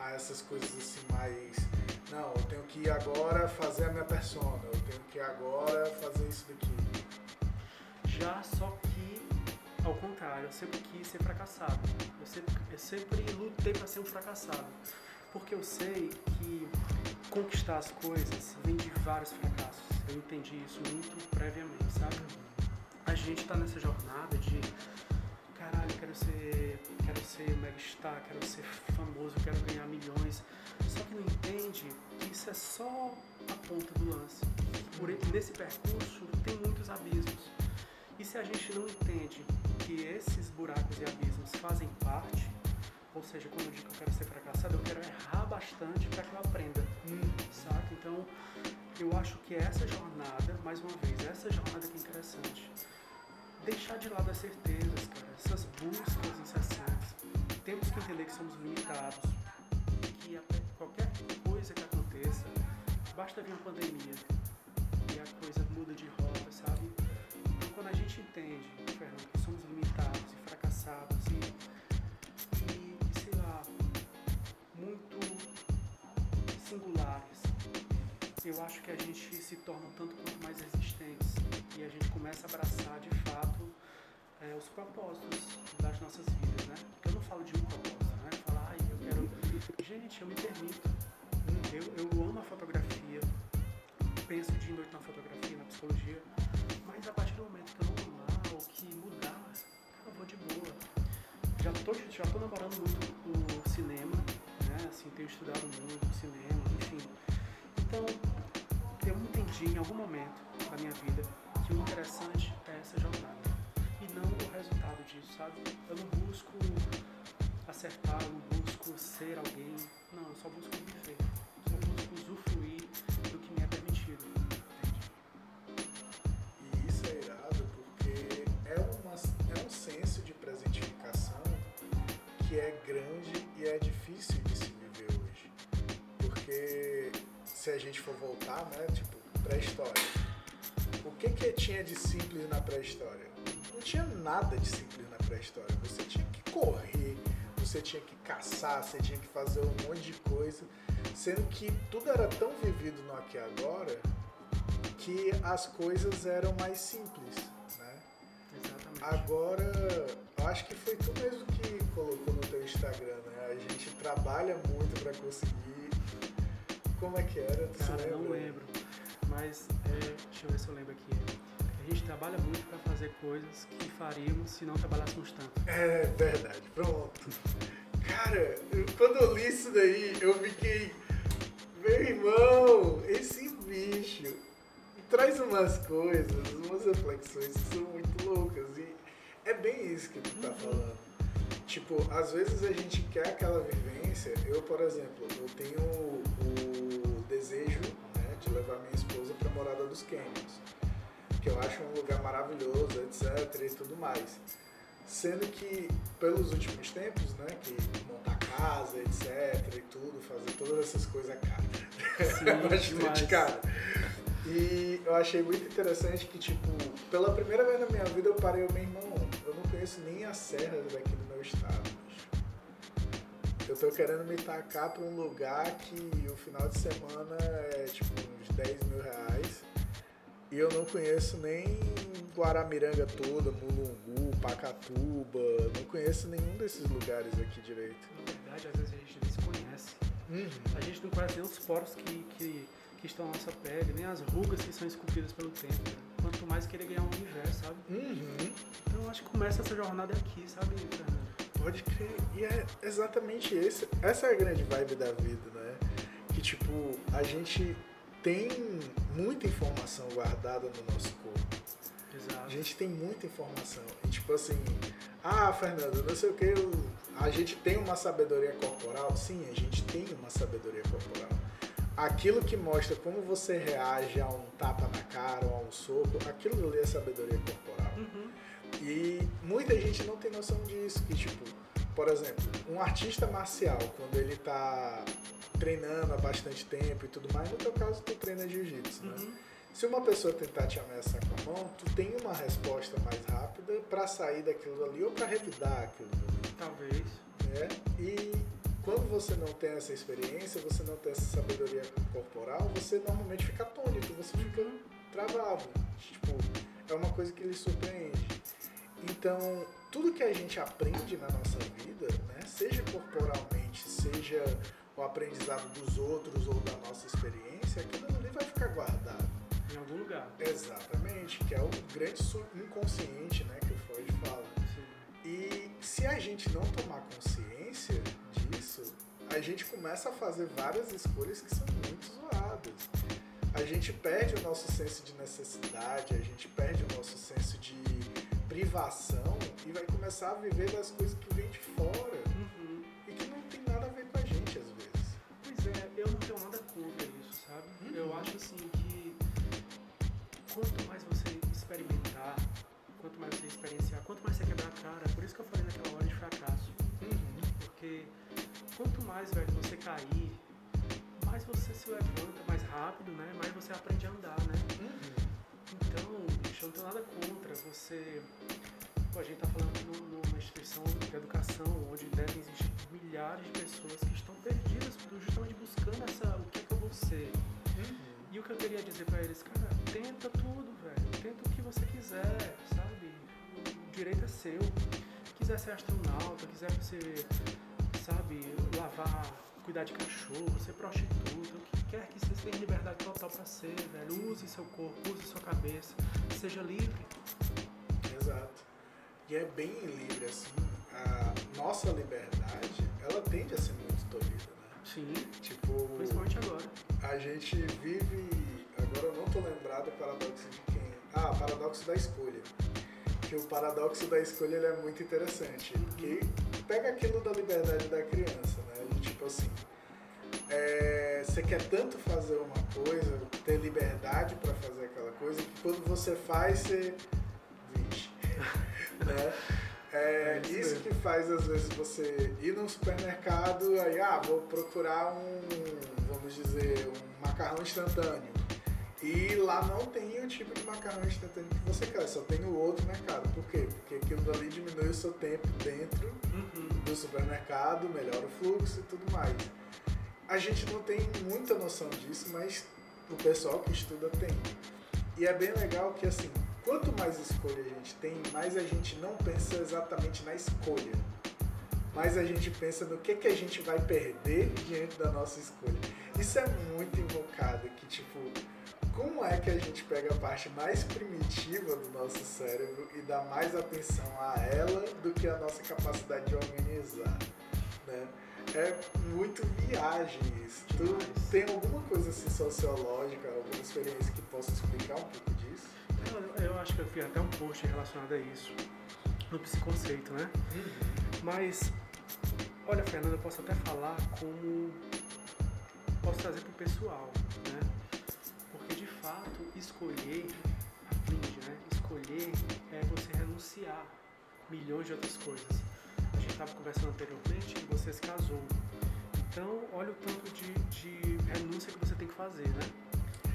a essas coisas assim mais. Não, eu tenho que ir agora fazer a minha persona, eu tenho que ir agora fazer isso daqui. Já só que, ao contrário, eu sempre quis ser fracassado. Eu sempre, eu sempre lutei para ser um fracassado. Porque eu sei que conquistar as coisas vem de vários fracassos. Eu entendi isso muito previamente, sabe? A gente tá nessa jornada de caralho, quero ser, quero ser megastar, quero ser famoso, quero ganhar milhões. Só que não entende que isso é só a ponta do lance. Por nesse percurso tem muitos abismos. E se a gente não entende que esses buracos e abismos fazem parte, ou seja, quando eu digo que eu quero ser fracassado, eu quero errar bastante para que eu aprenda. Hum. Saca? Então, eu acho que essa jornada, mais uma vez, essa jornada que é interessante. Deixar de lado as certezas, cara, essas buscas incessantes. Temos que entender que somos limitados, que qualquer coisa que aconteça, basta vir uma pandemia e a coisa muda de rota, sabe? Então, quando a gente entende, Fernando, que somos limitados e fracassados e muito singulares. Eu acho que a gente se torna tanto quanto mais resistentes e a gente começa a abraçar de fato é, os propósitos das nossas vidas, né? Porque eu não falo de um propósito, né? Falar, ai, eu quero. Gente, eu me permito. Eu, eu amo a fotografia, penso de noite na fotografia, na psicologia, mas a partir do momento que eu não amar ou que mudar, eu vou de boa. Já tô, já tô namorando muito o cinema, assim, tenho estudado muito cinema, enfim. Então, eu entendi em algum momento da minha vida o interessante é essa jornada e não o resultado disso, sabe? Eu não busco acertar, eu não busco ser alguém, não, eu só busco viver, só busco usufruir do que me é permitido. E isso é irado porque é, uma, é um senso de presentificação que é grande e é difícil de se porque se a gente for voltar, né, tipo, pré-história. O que que tinha de simples na pré-história? Não tinha nada de simples na pré-história. Você tinha que correr, você tinha que caçar, você tinha que fazer um monte de coisa, sendo que tudo era tão vivido no aqui e agora que as coisas eram mais simples, né? Exatamente. Agora, eu acho que foi tu mesmo que colocou no teu Instagram, né? A gente trabalha muito para conseguir como é que era? Tu Cara, não lembro. Mas, é, deixa eu ver se eu lembro aqui. A gente trabalha muito para fazer coisas que faríamos se não trabalhássemos tanto. É verdade, pronto. Cara, quando eu li isso daí, eu fiquei. Meu irmão, esse bicho traz umas coisas, umas reflexões que são muito loucas. E é bem isso que tu tá uhum. falando. Tipo, às vezes a gente quer aquela vivência. Eu, por exemplo, eu tenho o desejo de levar minha esposa para Morada dos Canyons, que eu acho um lugar maravilhoso, etc. e tudo mais. Sendo que, pelos últimos tempos, né, que montar casa, etc. e tudo, fazer todas essas coisas cara. Bastante cara. E eu achei muito interessante que, tipo, pela primeira vez na minha vida eu parei, meu irmão, eu não conheço nem as serras daqui do meu estado. Eu tô querendo me tacar pra um lugar que o final de semana é tipo uns 10 mil reais. E eu não conheço nem Guaramiranga toda, Mulungu, Pacatuba, não conheço nenhum desses lugares aqui direito. Na verdade, às vezes a gente desconhece. Uhum. A gente não conhece nem os poros que, que, que, estão na nossa pele, nem as rugas que são esculpidas pelo tempo. Né? Quanto mais querer ganhar um universo, sabe? Uhum. Então acho que começa essa jornada aqui, sabe, Fernando? Pode crer. E é exatamente esse. Essa é a grande vibe da vida, né? Que tipo, a gente tem muita informação guardada no nosso corpo. Exato. A gente tem muita informação. E tipo assim, ah, Fernando, não sei o que, eu... a gente tem uma sabedoria corporal? Sim, a gente tem uma sabedoria corporal. Aquilo que mostra como você reage a um tapa na cara ou a um soco, aquilo ali é sabedoria corporal. Uhum. E muita gente não tem noção disso, que tipo, por exemplo, um artista marcial, quando ele está treinando há bastante tempo e tudo mais, no teu caso tu treina jiu-jitsu, né? Uhum. Se uma pessoa tentar te ameaçar com a mão, tu tem uma resposta mais rápida para sair daquilo ali ou para revidar aquilo ali, Talvez. né? E quando você não tem essa experiência, você não tem essa sabedoria corporal, você normalmente fica atônito, você fica travado. Tipo, é uma coisa que lhe surpreende. Então, tudo que a gente aprende na nossa vida, né, seja corporalmente, seja o aprendizado dos outros ou da nossa experiência, aquilo ali vai ficar guardado. Em algum lugar. Exatamente, que é o grande inconsciente, né, que o Freud fala. Sim. E se a gente não tomar consciência disso, a gente começa a fazer várias escolhas que são muito zoadas. A gente perde o nosso senso de necessidade, a gente perde o nosso senso de privação e vai começar a viver das coisas que vêm de fora Uhum. e que não tem nada a ver com a gente às vezes. Pois é, eu não tenho nada contra isso, sabe? Uhum. Eu acho assim que quanto mais você experimentar, quanto mais você experienciar, quanto mais você quebrar a cara, por isso que eu falei naquela hora de fracasso. Porque quanto mais, velho, você cair, mais você se levanta mais rápido, né? Mais você aprende a andar, né? Então, bicho, eu não tenho nada contra você. Pô, a gente tá falando num- numa instituição de educação onde devem existir milhares de pessoas que estão perdidas, justamente buscando essa. O que é que eu vou ser? E o que eu queria dizer pra eles, cara, tenta tudo, velho. Tenta o que você quiser, sabe? O direito é seu. Quiser ser astronauta, quiser ser, sabe, lavar, cuidar de cachorro, ser prostituta, o que quer que você tenha liberdade total pra ser, velho. Use seu corpo, use sua cabeça, seja livre. Exato. E é bem livre assim. A nossa liberdade, ela tende a ser muito tolhida, né? Sim, Tipo, principalmente agora. a gente vive. Agora eu não tô lembrado do paradoxo de quem. Ah, paradoxo da escolha. Que o paradoxo da escolha ele é muito interessante. Porque pega aquilo da liberdade da criança, né? Tipo assim. é, você quer tanto fazer uma coisa, ter liberdade para fazer aquela coisa, que quando você faz, você. Vixe. né? É É isso isso que faz às vezes você ir num supermercado aí, ah, vou procurar um, vamos dizer, um macarrão instantâneo. E lá não tem o tipo de macarrão instantâneo que você quer, só tem o outro mercado. Por quê? Porque aquilo dali diminui o seu tempo dentro Uhum. do supermercado, melhora o fluxo e tudo mais. A gente não tem muita noção disso, mas o pessoal que estuda tem. E é bem legal que assim, quanto mais escolha a gente tem, mais a gente não pensa exatamente na escolha. Mas a gente pensa no que, que a gente vai perder diante da nossa escolha. Isso é muito invocado, que tipo, como é que a gente pega a parte mais primitiva do nosso cérebro e dá mais atenção a ela do que a nossa capacidade de organizar, né? É muito viagem isso. Tu tem alguma coisa assim sociológica, alguma experiência que possa explicar um pouco disso? Eu, eu acho que eu fiz até um post relacionado a isso, no psiconceito, né? Mas, olha, Fernanda, eu posso até falar como. Posso trazer para o pessoal, né? Fato, escolher né? Escolher é você renunciar milhões de outras coisas. A gente estava conversando anteriormente que você se casou. Então, olha o tanto de, de renúncia que você tem que fazer, né?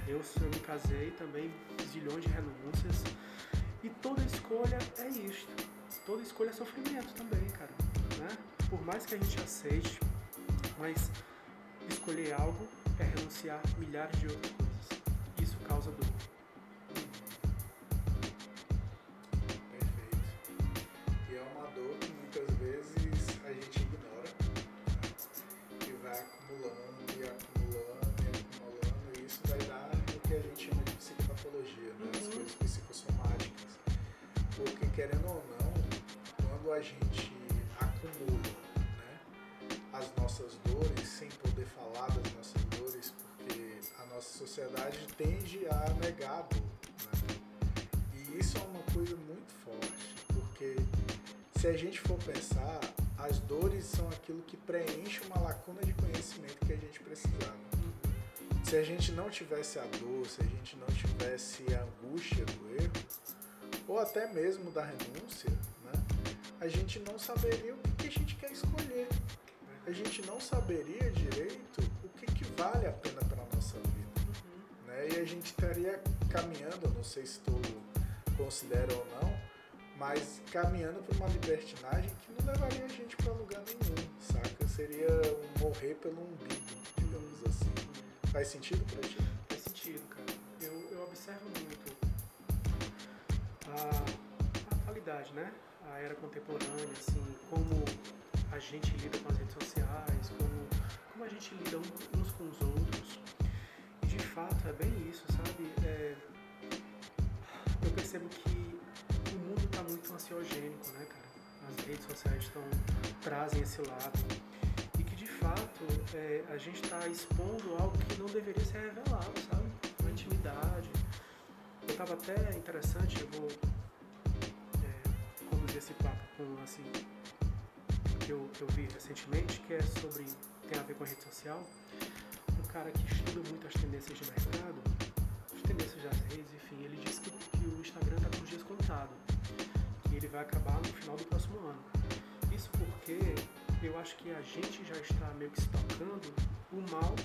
Eu, eu me casei também, zilhões de renúncias. E toda escolha é isto. Toda escolha é sofrimento também, cara. Né? Por mais que a gente aceite, mas escolher algo é renunciar milhares de outras coisas. Causa dor. Perfeito. E é uma dor que muitas vezes a gente ignora, que vai acumulando e acumulando e acumulando, e isso vai dar o que a gente chama de psicopatologia, né? as Uhum. coisas psicossomáticas. Porque, querendo ou não, quando a gente acumula né, as nossas dores sem poder falar das nossas dores, porque nossa sociedade tende a negar. Né? E isso é uma coisa muito forte, porque se a gente for pensar, as dores são aquilo que preenche uma lacuna de conhecimento que a gente precisava. Se a gente não tivesse a dor, se a gente não tivesse a angústia do erro, ou até mesmo da renúncia, né, a gente não saberia o que a gente quer escolher. A gente não saberia direito o que, que vale a pena Né? E a gente estaria caminhando, não sei se tu considera ou não, mas caminhando para uma libertinagem que não levaria a gente para lugar nenhum, saca? Seria morrer pelo umbigo, digamos assim. Faz sentido para ti? Faz sentido, cara. Eu, eu observo muito a atualidade, né? A era contemporânea, assim, como a gente lida com as redes sociais, como, como a gente lida uns com os outros. De fato é bem isso, sabe? É, eu percebo que o mundo está muito ansiogênico, né, cara? As redes sociais estão, trazem esse lado. E que de fato é, a gente está expondo algo que não deveria ser revelado, sabe? Uma intimidade. Eu estava até interessante, eu vou é, conduzir esse papo com um lance que eu, que eu vi recentemente, que é sobre. tem a ver com a rede social. Cara que estuda muito as tendências de mercado, as tendências das redes, enfim, ele disse que, que o Instagram está com os dias contados. Que ele vai acabar no final do próximo ano. Isso porque eu acho que a gente já está meio que se tocando o mal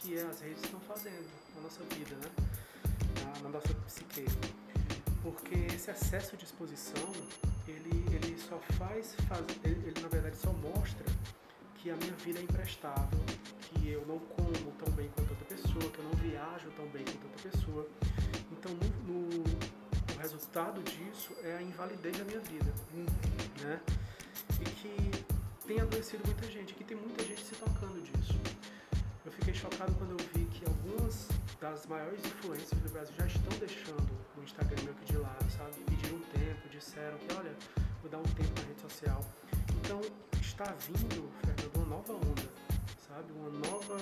que as redes estão fazendo na nossa vida, né? na, na nossa psique. Porque esse excesso de exposição, ele, ele só faz, faz, ele, ele na verdade só mostra que a minha vida é imprestável, que eu não como tão bem quanto outra pessoa, que eu não viajo tão bem quanto outra pessoa. Então, no, no, o resultado disso é a invalidez da minha vida, né? E que tem adoecido muita gente, que tem muita gente se tocando disso. Eu fiquei chocado quando eu vi que algumas das maiores influências do Brasil já estão deixando o Instagram meio de lado, sabe? Pediram um tempo, disseram que, olha, vou dar um tempo na rede social. Então, está vindo, Fernando, uma nova onda, sabe? Uma nova.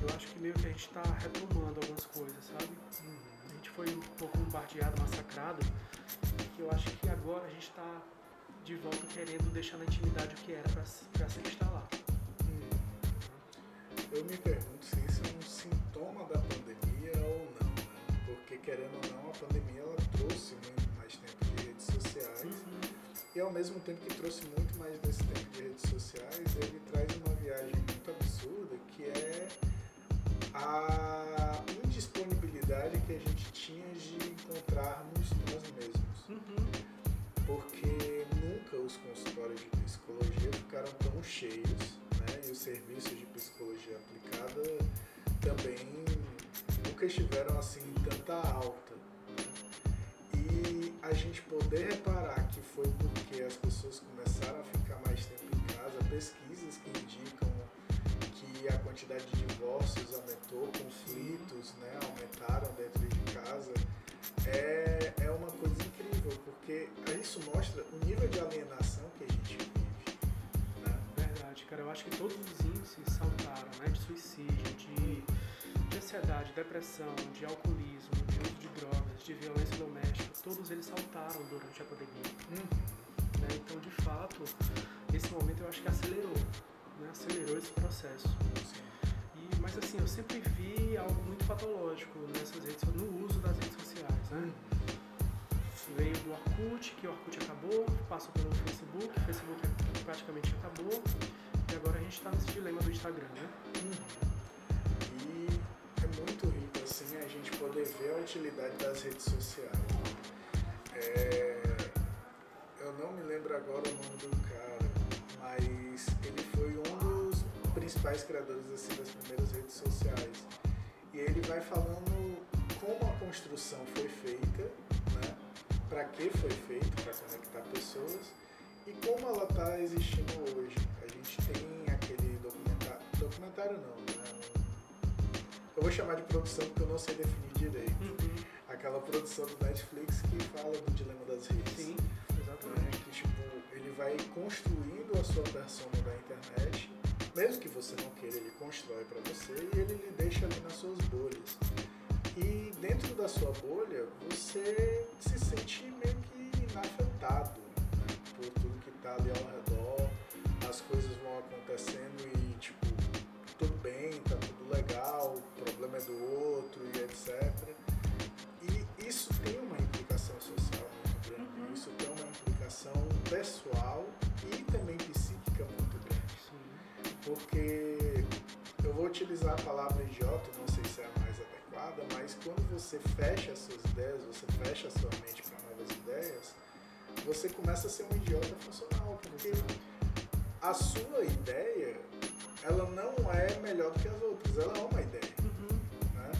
Eu acho que meio que a gente está retomando algumas coisas, sabe? A gente foi um pouco bombardeado, massacrado, que eu acho que agora a gente está de volta querendo deixar na intimidade o que era para se instalar. Eu me pergunto se isso é um sintoma da pandemia ou não, né? Porque querendo ou não, e ao mesmo tempo que trouxe muito mais desse tempo de redes sociais, ele traz uma viagem muito absurda que é a indisponibilidade que a gente tinha de encontrarmos nós mesmos. Uhum. Porque nunca os consultórios de psicologia ficaram tão cheios, né? E os serviços de psicologia aplicada também nunca estiveram assim em tanta alta. E a gente poder reparar que foi porque as pessoas começaram a ficar mais tempo em casa, pesquisas que indicam que a quantidade de divórcios aumentou, conflitos né, aumentaram dentro de casa, é, é uma coisa incrível, porque isso mostra o nível de alienação que a gente vive. Né? Verdade, cara. Eu acho que todos os índices saltaram, né? De suicídio, de ansiedade, depressão, de alcoolismo, de uso de drogas, de violência doméstica. Todos eles saltaram durante a pandemia. né? Então, de fato, esse momento eu acho que acelerou, né? Acelerou esse processo. E, mas assim, eu sempre vi algo muito patológico nessas redes, no uso das redes sociais, né? Veio do Orkut, que o Orkut acabou, passou pelo Facebook, o Facebook praticamente acabou, e agora a gente está nesse dilema do Instagram, né? E é muito rico assim a gente poder ver a utilidade das redes sociais. É, eu não me lembro agora o nome do cara, mas ele foi um dos principais criadores assim, das primeiras redes sociais. E ele vai falando como a construção foi feita, né? para que foi feito, para conectar pessoas e como ela está existindo hoje. A gente tem aquele documentário, documentário não, né? Eu vou chamar de produção porque eu não sei definir direito. Aquela produção do Netflix que fala do dilema das redes. Sim, né? exatamente. Que tipo, ele vai construindo a sua persona da internet, mesmo que você não queira, ele constrói para você e ele lhe deixa ali nas suas bolhas. E dentro da sua bolha, você se sente meio que inafetado né? por tudo que tá ali ao redor, as coisas vão acontecendo e tipo, tudo bem, tá o problema é do outro e etc. E isso tem uma implicação social muito grande, Uhum. isso tem uma implicação pessoal e também psíquica Porque eu vou utilizar a palavra idiota, não sei se é a mais adequada, mas quando você fecha as suas ideias, você fecha a sua mente para novas ideias, você começa a ser um idiota funcional, porque a sua ideia, ela não é melhor do que as outras, ela é uma ideia. Uhum. Né?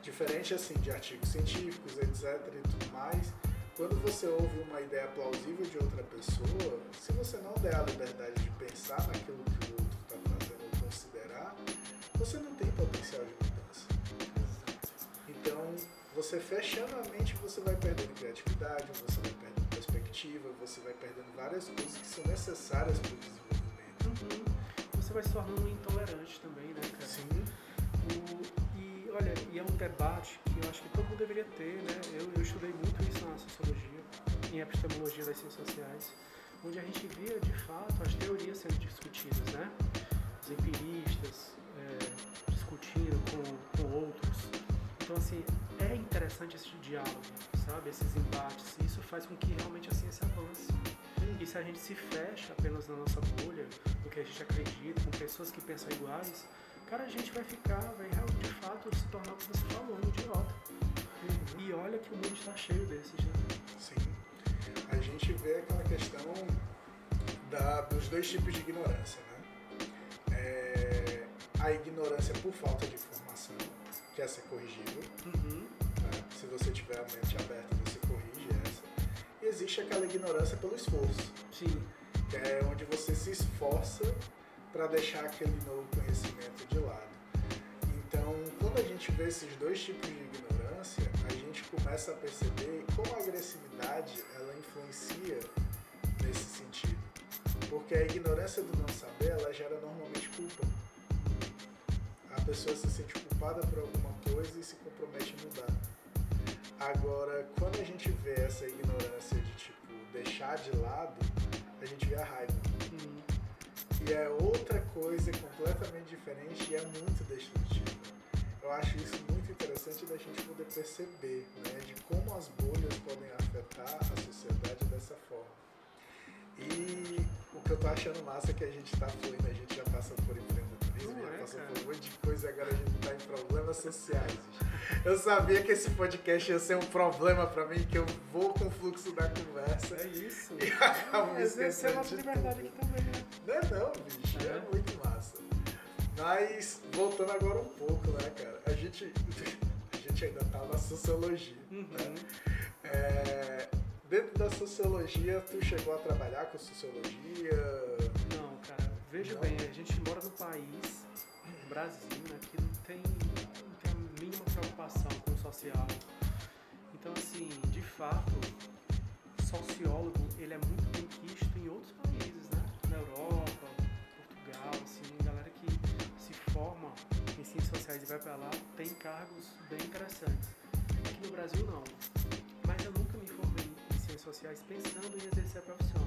Diferente assim de artigos científicos, etc e tudo mais, quando você ouve uma ideia plausível de outra pessoa, se você não der a liberdade de pensar naquilo que o outro está trazendo ou considerar, você não tem potencial de mudança. Então, você fechando a mente, você vai perdendo criatividade, você vai perdendo perspectiva, você vai perdendo várias coisas que são necessárias para o desenvolvimento. Vai se tornando intolerante também, né, cara? Sim, O- e olha, e é um debate que eu acho que todo mundo deveria ter, né? Eu, eu estudei muito isso na sociologia, em epistemologia das ciências sociais, onde a gente via de fato as teorias sendo discutidas, né? Os empiristas é, discutindo com, com outros. Então, assim, é interessante esse diálogo, sabe? Esses embates. Isso faz com que realmente a ciência avance. E se a gente se fecha apenas na nossa bolha, no que a gente acredita, com pessoas que pensam iguais, cara, a gente vai ficar, vai de fato se tornar o que você falou, um idiota. E olha que o mundo está cheio desses, né? sim. A gente vê aquela questão da- dos dois tipos de ignorância, né? É, a ignorância por falta de informação, que essa é corrigível, Uhum. né? Se você tiver a mente aberta, você corrige essa. E existe aquela ignorância pelo esforço, Sim. que é onde você se esforça para deixar aquele novo conhecimento de lado. Então, quando a gente vê esses dois tipos de ignorância, a gente começa a perceber como a agressividade ela influencia nesse sentido. Porque a ignorância do não saber, ela gera normalmente culpa. A pessoa se sente culpada por alguma coisa e se compromete em mudar. Agora, quando a gente vê essa ignorância de tipo deixar de lado, a gente vê a raiva. Uhum. E é outra coisa completamente diferente e é muito destrutiva. Eu acho isso muito interessante da gente poder perceber, né, de como as bolhas podem afetar a sociedade dessa forma. E o que eu tô achando massa é que a gente tá fluindo, a gente já passou por empreendedorismo, Já é, passou cara? por um monte de coisa agora a gente tá em problemas sociais. Eu sabia que esse podcast ia ser um problema pra mim, que eu vou com o fluxo da conversa É isso. e acabo a esquecendo nossa de liberdade tudo. aqui também, né? Não é não, bicho. É. É. muito massa. Mas, voltando agora um pouco, né, cara? A gente, a gente ainda tá na sociologia. Né? Uhum. É, dentro da sociologia, tu chegou a trabalhar com sociologia? Veja bem, a gente mora num país, Brasil, né, que não tem, não tem a mínima preocupação com o social. Então, assim, de fato, sociólogo, ele é muito bem quisto em outros países, né? Na Europa, Portugal, assim, galera que se forma em ciências sociais e vai pra lá, tem cargos bem interessantes. Aqui no Brasil, não. Mas eu nunca me formei em ciências sociais pensando em exercer a profissão.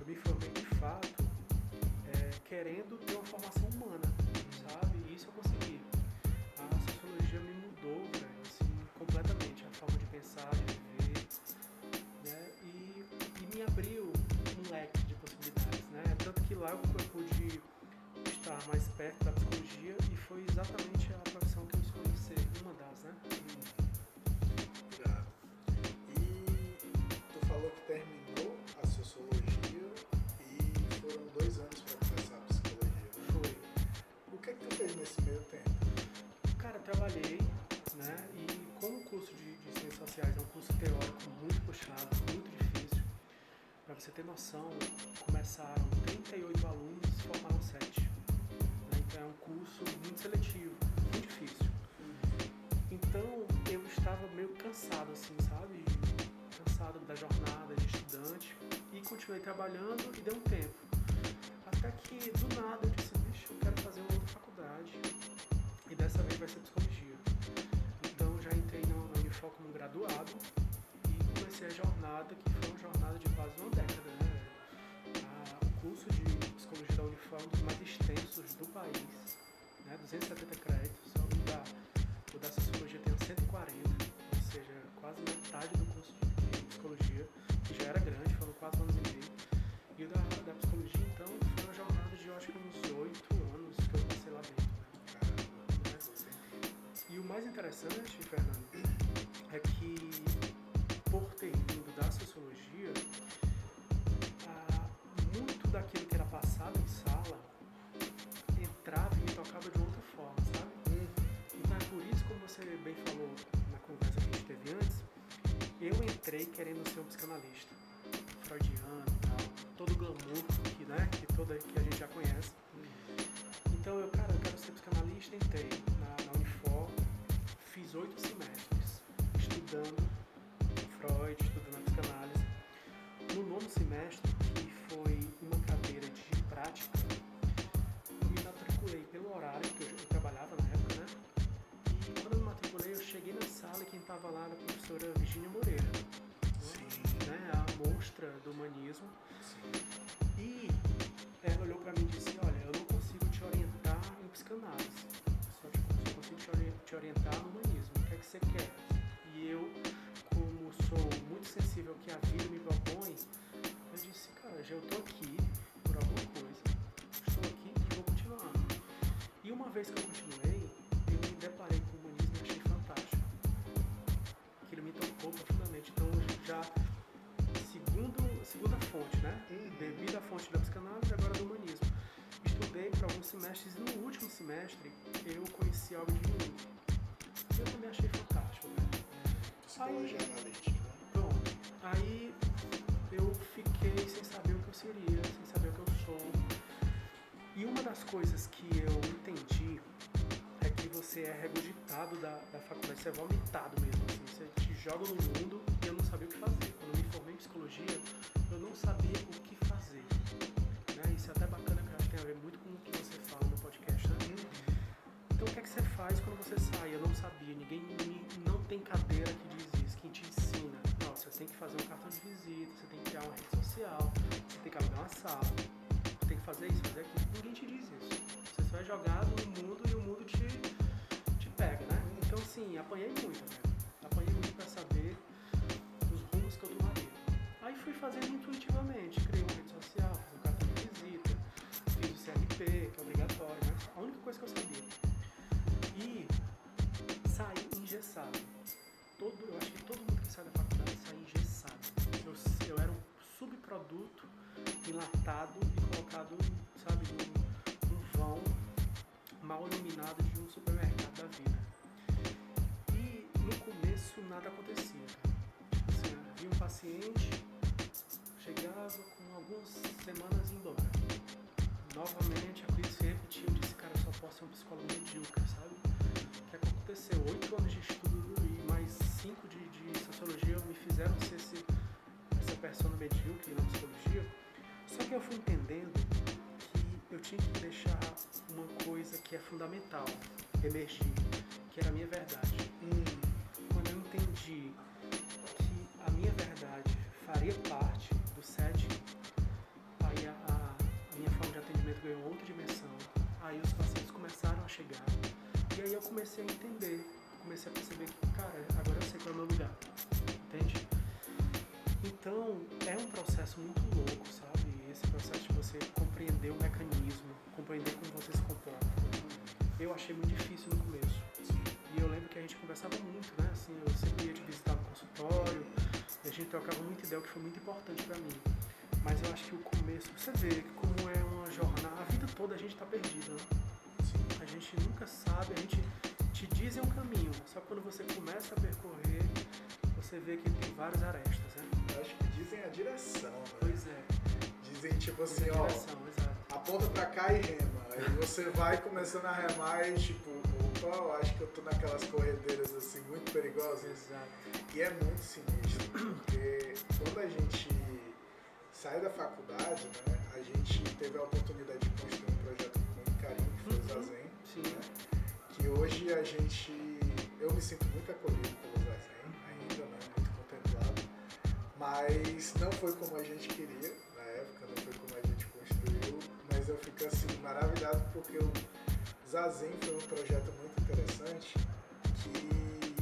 Eu me formei de fato querendo ter uma formação humana, sabe? E isso eu consegui. A sociologia me mudou, velho, assim, completamente a forma de pensar, de viver, né? E, e me abriu um leque de possibilidades, né? Tanto que lá eu pude estar mais perto da psicologia e foi exatamente a você ter noção, começaram 38 alunos, formaram 7. Né? Então é um curso muito seletivo, muito difícil. Então eu estava meio cansado, assim, sabe? Cansado da jornada de estudante e continuei trabalhando e deu um tempo. Até que do nada eu disse, bicho, eu quero fazer uma outra faculdade e dessa vez vai ser psicologia. Então já entrei na Unifor como graduado e comecei a jornada, que jornada de quase uma década. Né? Ah, o curso de psicologia da Unifor é um dos mais extensos do país, né? 270 créditos, o da, o da tem 140, ou seja, quase metade do curso de psicologia, que já era grande, foram 4 anos e meio. E o da, da psicologia, então, foi uma jornada de, eu acho que uns 8 anos que eu passei lá dentro. Né? E o mais interessante, Fernando, é que daquilo que era passado em sala entrava e me tocava de outra forma, sabe? Hum, Então é por isso, como você bem falou na conversa que a gente teve antes, eu entrei querendo ser um psicanalista, freudiano e tal, todo o glamour que, né, que, toda, que a gente já conhece. Então eu, cara, eu quero ser psicanalista, entrei na, na Unifor, fiz oito semestres estudando Freud, estudando a psicanálise. No nono semestre, que foi uma prática, eu me matriculei pelo horário, que eu, eu trabalhava na época, né? E quando eu me matriculei, eu cheguei na sala e quem estava lá era a professora Virginia Moreira, sim, né? A monstra do humanismo. sim. E ela olhou pra mim e disse, olha, eu não consigo te orientar em psicanálise, só, te, só consigo te orientar no humanismo, o que é que você quer? E eu, como sou muito sensível ao que a vida me propõe, eu disse, cara, já eu tô aqui E uma vez que eu continuei, eu me deparei com o humanismo e achei fantástico. Aquilo me tocou profundamente. Então, já, segundo, segunda fonte, né? Uhum. Bebi da fonte da psicanálise agora do humanismo. Estudei por alguns semestres e no último semestre eu conheci algo de mim. Eu também achei fantástico, né? Psicologia analítica. né? Pronto. Aí eu fiquei sem saber o que eu seria, sem saber o que eu sou. E uma das coisas que eu entendi é que você é regurgitado da, da faculdade, você é vomitado mesmo. Assim, você te joga no mundo e eu não sabia o que fazer. Quando me formei em psicologia, eu não sabia o que fazer. Né? Isso é até bacana, que eu acho que tem a ver muito com o que você fala no podcast, né? Então o que é que você faz quando você sai? Eu não sabia, ninguém não tem cadeira que diz isso, que te ensina. Não, você tem que fazer um cartão de visita, você tem que criar uma rede social, você tem que alugar uma sala, fazer isso, fazer aquilo. Ninguém te diz isso. Você só é jogado no mundo e o mundo te, te pega, né? Então assim, apanhei muito, velho. Apanhei muito pra saber os rumos que eu tomaria. Aí fui fazendo intuitivamente, criei uma rede social, fiz um cartão de visita, fiz o CRP, que é obrigatório, né? A única coisa que eu sabia. E saí engessado. Todo, eu acho que todo mundo que sai da faculdade sai engessado. Eu, eu era um subproduto enlatado e colocado, sabe, num, vão mal iluminado de um supermercado da vida. E no começo nada acontecia. Tipo assim, um paciente, chegava com algumas semanas embora. Novamente a coisa se repetiu, disse, cara, só posso ser um psicólogo medíocre, sabe? O que aconteceu? Oito anos de estudo e mais cinco de, de sociologia me fizeram ser esse, essa persona medíocre na psicologia. Só que eu fui entendendo que eu tinha que deixar uma coisa que é fundamental emergir, que era a minha verdade. Hum, Quando eu entendi que a minha verdade faria parte do setting, aí a, a- a minha forma de atendimento ganhou outra dimensão. Aí os pacientes começaram a chegar. E aí eu comecei a entender, comecei a perceber que, cara, agora eu sei qual é o meu lugar. Entende? Então, é um processo muito louco, sabe? Esse processo de você compreender o mecanismo, compreender como você se comporta. Eu achei muito difícil no começo. E eu lembro que a gente conversava muito, né? Assim, eu sempre ia te visitar no consultório, e a gente trocava muita ideia, o que foi muito importante pra mim. Mas eu acho que o começo, você vê como é uma jornada, a vida toda a gente tá perdido, né? A gente nunca sabe, a gente te dizem um caminho, só que quando você começa a percorrer, você vê que tem várias arestas, né? Eu acho que dizem a direção, né? Pois é, Dizem tipo assim, ó, aponta pra cá e rema. Aí você vai começando a remar e tipo, opa, eu acho que eu tô naquelas corredeiras assim muito perigosas. Exato. E é muito sinistro, porque quando a gente sai da faculdade, né, a gente teve a oportunidade de construir um projeto com muito carinho, que foi o Uhum. Zazen, Sim. né, que hoje a gente, eu me sinto muito acolhido pelo Zazen ainda, né, muito contemplado, mas não foi como a gente queria mas eu fico assim maravilhado porque o Zazen foi um projeto muito interessante que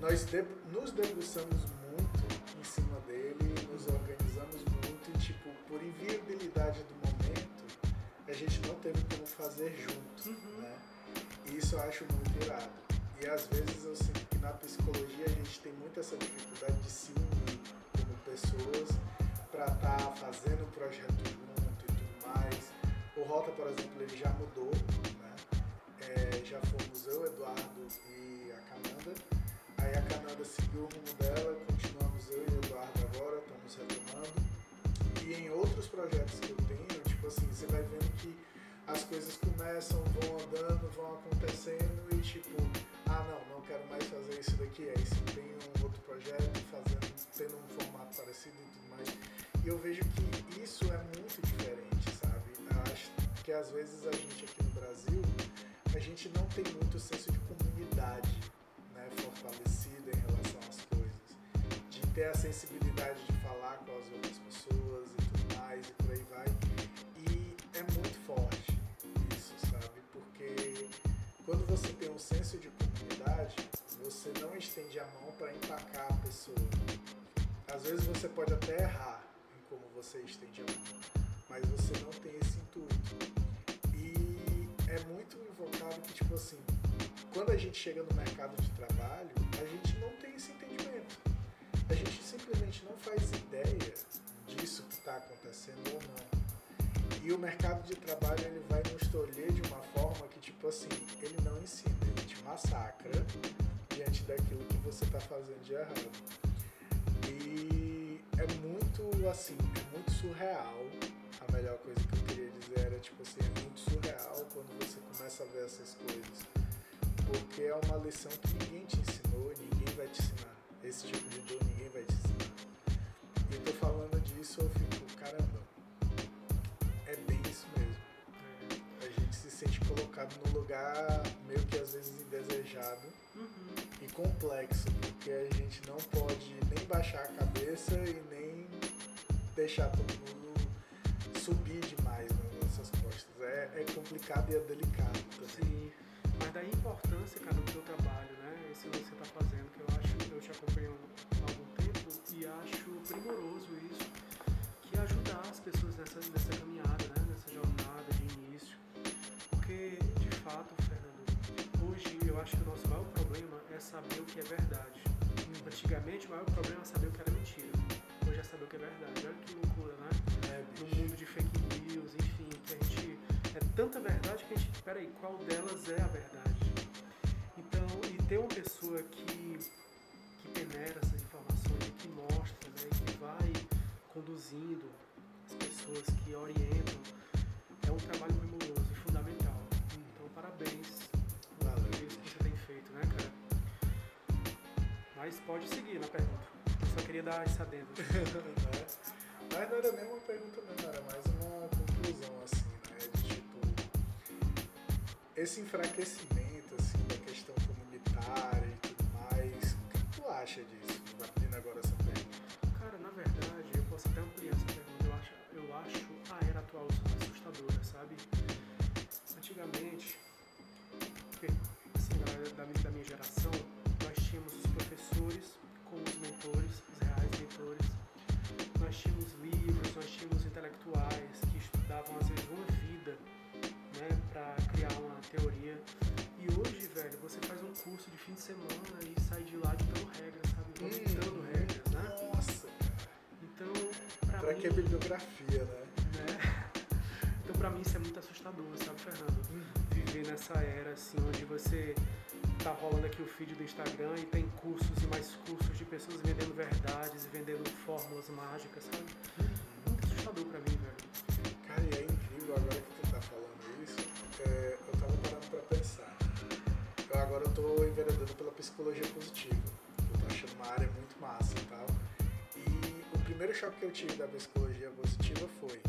nós de- nos debruçamos muito em cima dele, nos organizamos muito e, tipo, por inviabilidade do momento, a gente não teve como fazer junto, Uhum. né? E isso eu acho muito irado. E às vezes eu sinto que na psicologia a gente tem muito essa dificuldade de se unir como pessoas para estar tá fazendo um projeto junto O Rota, por exemplo, ele já mudou, né? É, já fomos eu, Eduardo e a Cananda. Aí a Cananda seguiu o rumo dela, continuamos eu e o Eduardo agora, estamos retomando. E em outros projetos que eu tenho, tipo assim, você vai vendo que as coisas começam, vão andando, vão acontecendo e tipo, ah não, não quero mais fazer isso daqui, aí se tem um outro projeto fazendo, tendo um formato parecido e tudo mais. E eu vejo que isso é muito diferente, acho que às vezes a gente aqui no Brasil, a gente não tem muito senso de comunidade, né, fortalecida em relação às coisas, de ter a sensibilidade de falar com as outras pessoas e tudo mais e por aí vai. E é muito forte quando você tem um senso de comunidade, você não estende a mão para empacar a pessoa. Às vezes você pode até errar em como você estende a mão, mas você não tem esse intuito. É muito invocado que, tipo assim, quando a gente chega no mercado de trabalho, a gente não tem esse entendimento. A gente simplesmente não faz ideia disso que está acontecendo ou não. E o mercado de trabalho ele vai nos tolher de uma forma que, tipo assim, ele não ensina, ele te massacra diante daquilo que você está fazendo de errado. E é muito, assim, é muito surreal. A melhor coisa que eu queria dizer era, tipo assim, é muito surreal quando você começa a ver essas coisas. Porque é uma lição que ninguém te ensinou, ninguém vai te ensinar. Esse tipo de dor ninguém vai te ensinar. E eu tô falando disso, eu fico, caramba, é bem isso mesmo. A gente se sente colocado num lugar meio que às vezes indesejado uhum. e complexo, porque a gente não pode nem baixar a cabeça e nem deixar todo mundo subir demais nas nossas costas. É, é complicado e é delicado também. Sim. Mas daí a importância, cara, do teu trabalho, né? Esse que você está fazendo, que eu acho, eu te acompanho há algum tempo e acho primoroso isso que ajudar as pessoas nessa, nessa caminhada, né? nessa jornada de início. Porque, de fato, Fernando, hoje eu acho que o nosso maior problema é saber o que é verdade. Antigamente, o maior problema é saber o que era mentira. Saber o que é verdade. Olha que loucura, né? É, no mundo de fake news, enfim, que a gente. É tanta verdade que a gente. Peraí, qual delas é a verdade? Então, e ter uma pessoa que, que peneira essas informações e que mostra, né? Que vai conduzindo as pessoas que orientam, é um trabalho primoroso e fundamental. Então, parabéns por isso que você tem feito, né, cara? Mas pode seguir na pergunta. Eu só queria dar esse adendo. né? Mas não era nem uma pergunta mesmo, era mais uma conclusão, assim, né? De tipo, esse enfraquecimento, assim, da questão comunitária e tudo mais, o que tu acha disso? Abrindo agora essa pergunta. Cara, na verdade, posso até ampliar essa pergunta. Eu acho, eu acho a era atual assustadora, sabe? Antigamente, assim, da, da minha geração, nós tínhamos os professores mim... que bibliografia, né? né? Então, pra mim, isso é muito assustador, sabe, Fernando? Viver nessa era, assim, onde você tá rolando aqui o feed do Instagram e tem cursos e mais cursos de pessoas vendendo verdades e vendendo fórmulas mágicas, sabe? Muito assustador pra mim, velho. Cara, e é incrível agora que tu tá falando isso. É, eu tava parando pra pensar. Eu agora eu tô enveredando pela psicologia positiva. Eu tô achando uma área muito massa primeiro choque que eu tive da psicologia positiva foi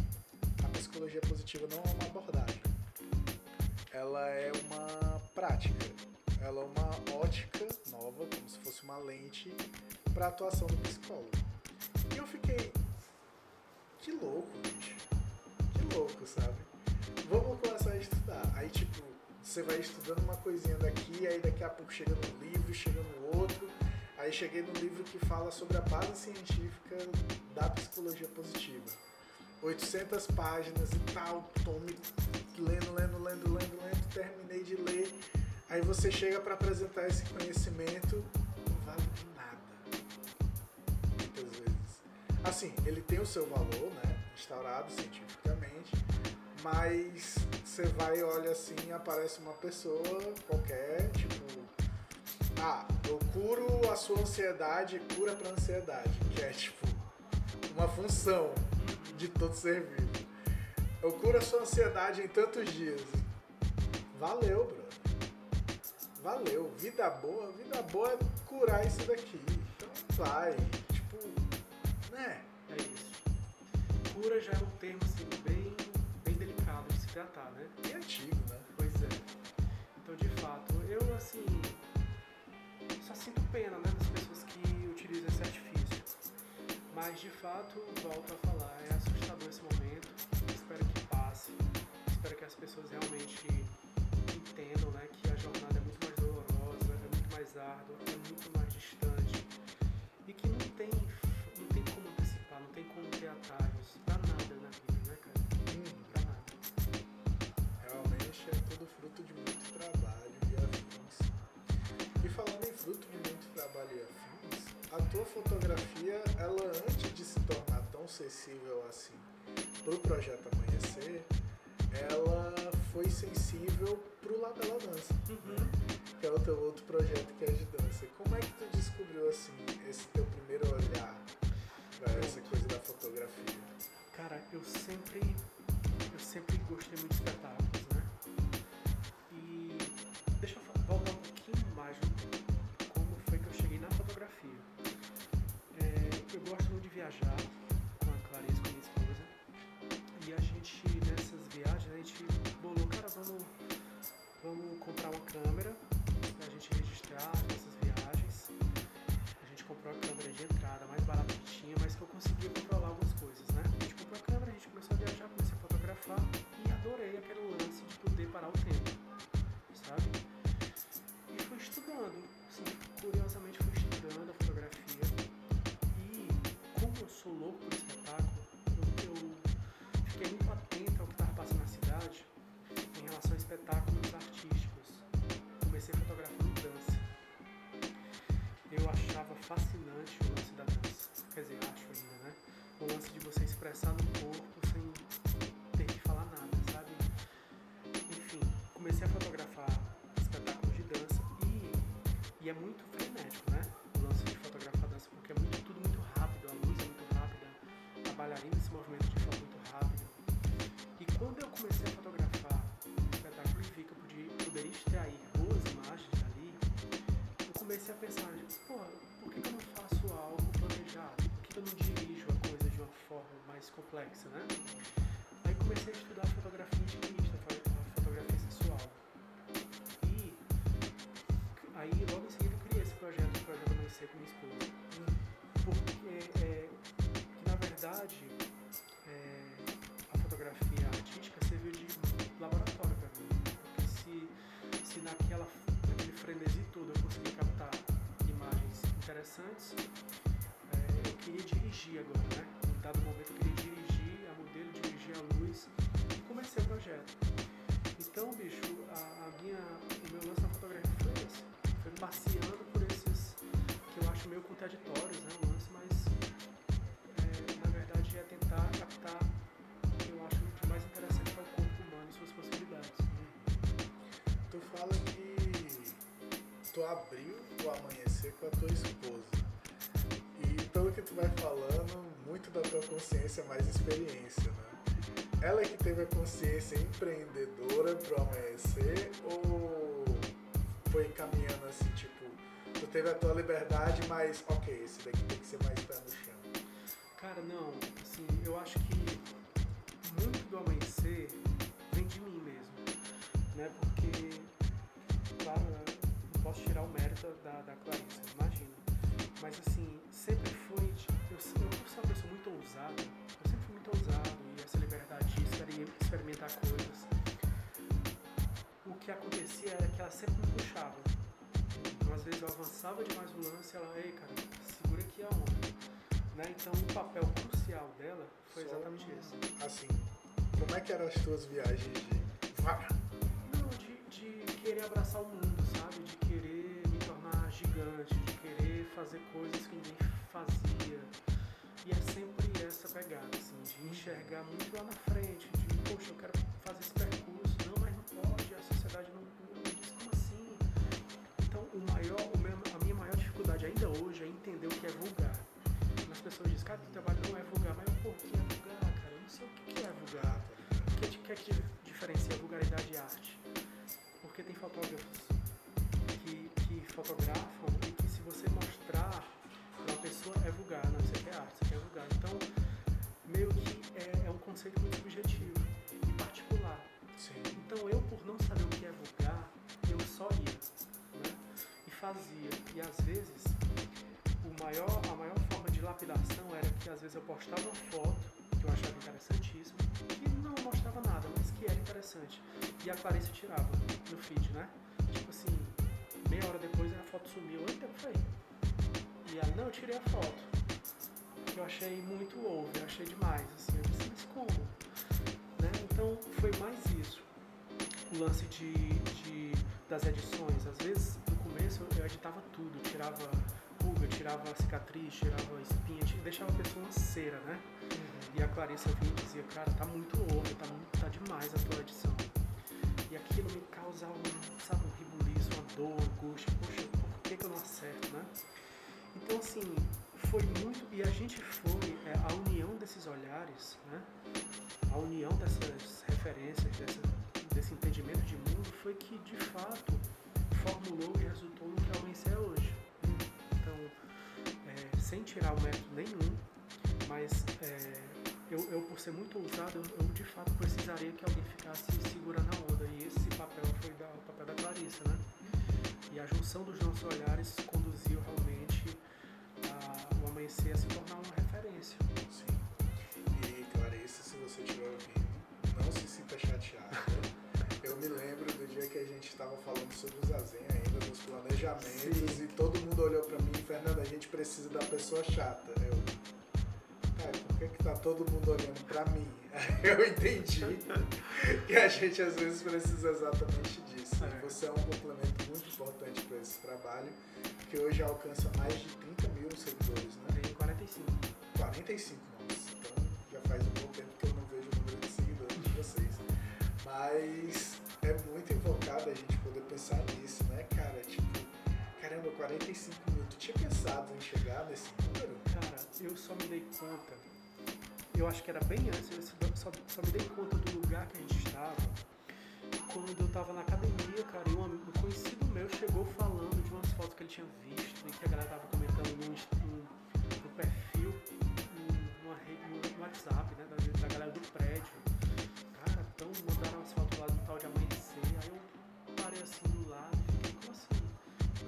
a psicologia positiva não é uma abordagem, ela é uma prática, ela é uma ótica nova, como se fosse uma lente para a atuação do psicólogo. E eu fiquei, que louco, bicho, que louco, sabe? Vamos começar a estudar. Aí, tipo, você vai estudando uma coisinha daqui, aí daqui a pouco chega num livro, chega no outro Aí cheguei no livro que fala sobre a base científica da psicologia positiva. 800 páginas e tal, tome lendo, lendo, lendo, lendo, lendo, terminei de ler. Aí você chega para apresentar esse conhecimento, não vale nada. Muitas vezes. Assim, ele tem o seu valor, né? Instaurado cientificamente, mas você vai olha assim, aparece uma pessoa qualquer, tipo, ah, eu curo a sua ansiedade, cura pra ansiedade, que é tipo uma função de todo ser vivo. Eu curo a sua ansiedade em tantos dias. Valeu, brother. Valeu. Vida boa, vida boa é curar isso daqui. Então vai. Tipo, né? É isso. Cura já é um termo assim, bem, bem delicado de se tratar, né? E antigo, né? Pois é. Então, de fato, eu assim. Só sinto pena, né, das pessoas que utilizam esse artifício. Mas, de fato, volto a falar, é assustador esse momento. Espero que passe. Espero que as pessoas realmente entendam, né, que a jornada é muito mais dolorosa, é muito mais árdua, é muito mais distante. E que não tem, não tem como antecipar, não tem como ter atalhos pra nada na vida, né, cara? Hum, Pra nada. realmente é tudo fruto de falando em fruto de muito trabalho e afins, a tua fotografia, ela antes de se tornar tão sensível assim pro projeto Amanhecer, ela foi sensível pro Labela Dança. que é o teu outro projeto que é de dança. Como é que tu descobriu assim esse teu primeiro olhar para essa coisa da fotografia? Cara, eu sempre, eu sempre gostei muito de espetáculos, expressar no corpo sem ter que falar nada, sabe? Enfim, comecei a fotografar espetáculos de dança e, e é muito frenético, né? O lance de fotografar dança, porque é muito, tudo muito rápido, a luz é muito rápida, a bailarina se movimenta de forma muito rápida. E quando eu comecei a fotografar espetáculo e vi que eu podia, poderia extrair boas imagens dali, eu comecei a pensar, pô, mais complexa, né? Aí comecei a estudar fotografia intimista, fotografia sensual. E aí logo em seguida eu criei esse projeto, o projeto Amanhecer com minha esposa. Porque é, que na verdade é, a fotografia artística serviu de laboratório para mim. Porque se, se naquela, naquele frenesi todo eu consegui captar imagens interessantes, é, eu queria dirigir agora, né? Dado momento eu queria dirigir a modelo, dirigir a luz e comecei o projeto. Então, bicho, a, a minha, o meu lance na fotografia foi esse. Foi passeando por esses que eu acho meio contraditórios, né? O lance, mas é, na verdade é tentar captar o que eu acho de mais interessante para o corpo humano e suas possibilidades. Tu fala que tu abriu o amanhecer com a tua esposa. E pelo que tu vai falando, muito da tua consciência é mais experiência, né? Ela que teve a consciência empreendedora pro amanhecer ou foi caminhando assim, tipo, tu teve a tua liberdade, mas ok, esse daqui tem que ser mais pé no chão. Cara, não, assim, eu acho que muito do amanhecer vem de mim mesmo, né? Porque, claro, eu não posso tirar o mérito da, da Clarissa, imagina. Mas, assim, sempre foi, de- eu, sou uma pessoa muito ousada, eu sempre fui muito ousado e essa liberdade de experimentar coisas. O que acontecia era que ela sempre me puxava. Então, às vezes eu avançava demais o lance e ela, ei, cara, segura aqui a onda. Né? Então, o papel crucial dela foi Só exatamente esse. Assim, como é que eram as tuas viagens de. Não, de, de querer abraçar o mundo, sabe? De querer me tornar gigante, de querer fazer coisas que ninguém fazia enxergar muito lá na frente, de, poxa, eu quero fazer esse percurso, não, mas não pode, a sociedade não, não diz como assim. Então, o maior, o meu, a minha maior dificuldade ainda hoje é entender o que é vulgar. As pessoas dizem, cara, teu trabalho não é vulgar, mas o que é vulgar, cara? Eu não sei o que é vulgar. O que, é que diferencia vulgaridade e arte? Porque tem fotógrafos que, que fotografam e que se você mostrar para uma pessoa é vulgar, não, isso aqui é arte, isso aqui é vulgar. Então, é, é um conceito muito subjetivo e particular. Sim. Então eu, por não saber o que é vulgar, eu só ia né? e fazia. E às vezes, o maior, a maior forma de lapidação era que às vezes eu postava uma foto que eu achava interessantíssima, que não mostrava nada, mas que era interessante. E a Clarice tirava no feed, né? Tipo assim, meia hora depois a foto sumiu. Tempo foi? E ela, não, eu tirei a foto. Eu achei muito over, eu achei demais, assim. Eu disse, mas como? Né? Então foi mais isso. O lance de, de, das edições. Às vezes, no começo, eu editava tudo. Tirava ruga, tirava cicatriz, tirava espinha, ti- deixava a pessoa uma cera, né? E a Clarissa vinha e dizia, cara, tá muito over, tá, muito, tá demais a tua edição. E aquilo me causava, um, sabe, um ribuliço, uma dor, angústia. Poxa, por que, que eu não acerto, né? Então, assim, foi muito. E a gente foi. é, a união desses olhares, né? A união dessas referências, dessa, desse entendimento de mundo, foi que, de fato, formulou e resultou no que a Amanhecer é hoje. Então, é, sem tirar o mérito nenhum, mas é, eu, eu, por ser muito ousado, eu, eu, de fato precisaria que alguém ficasse segurando a onda. E esse papel foi da, o papel da Clarissa, né? E a junção dos nossos olhares conduziu realmente amanhecer a se tornar uma referência. Sim. E Clarissa, se você estiver ouvindo, não se sinta chateada. Eu me lembro do dia que a gente estava falando sobre o Zazen ainda, nos planejamentos, Sim. e todo mundo olhou pra mim, Fernanda, a gente precisa da pessoa chata. Eu, cara, por que, que tá todo mundo olhando pra mim? Eu entendi que a gente às vezes precisa exatamente disso. É. E você é um complemento muito importante para esse trabalho, que hoje alcança mais de 30 mil seguidores, né? Tem 45. 45, nossa. Então já faz um bom tempo que eu não vejo o número de seguidores de vocês. Mas é muito invocado a gente poder pensar nisso, né, cara? Tipo, caramba, 45 mil. Tu tinha pensado em chegar nesse número? Cara, eu só me dei conta. Eu acho que era bem antes, eu só, só me dei conta do lugar que a gente estava quando eu tava na academia, cara, e um, um conhecido meu chegou falando umas fotos que ele tinha visto e que a galera tava comentando no, no- no perfil, no- numa rede, no, WhatsApp, né, da, da galera do prédio. Cara, então mandaram umas fotos lá do tal de amanhecer, aí eu parei assim do lado e fiquei, como assim?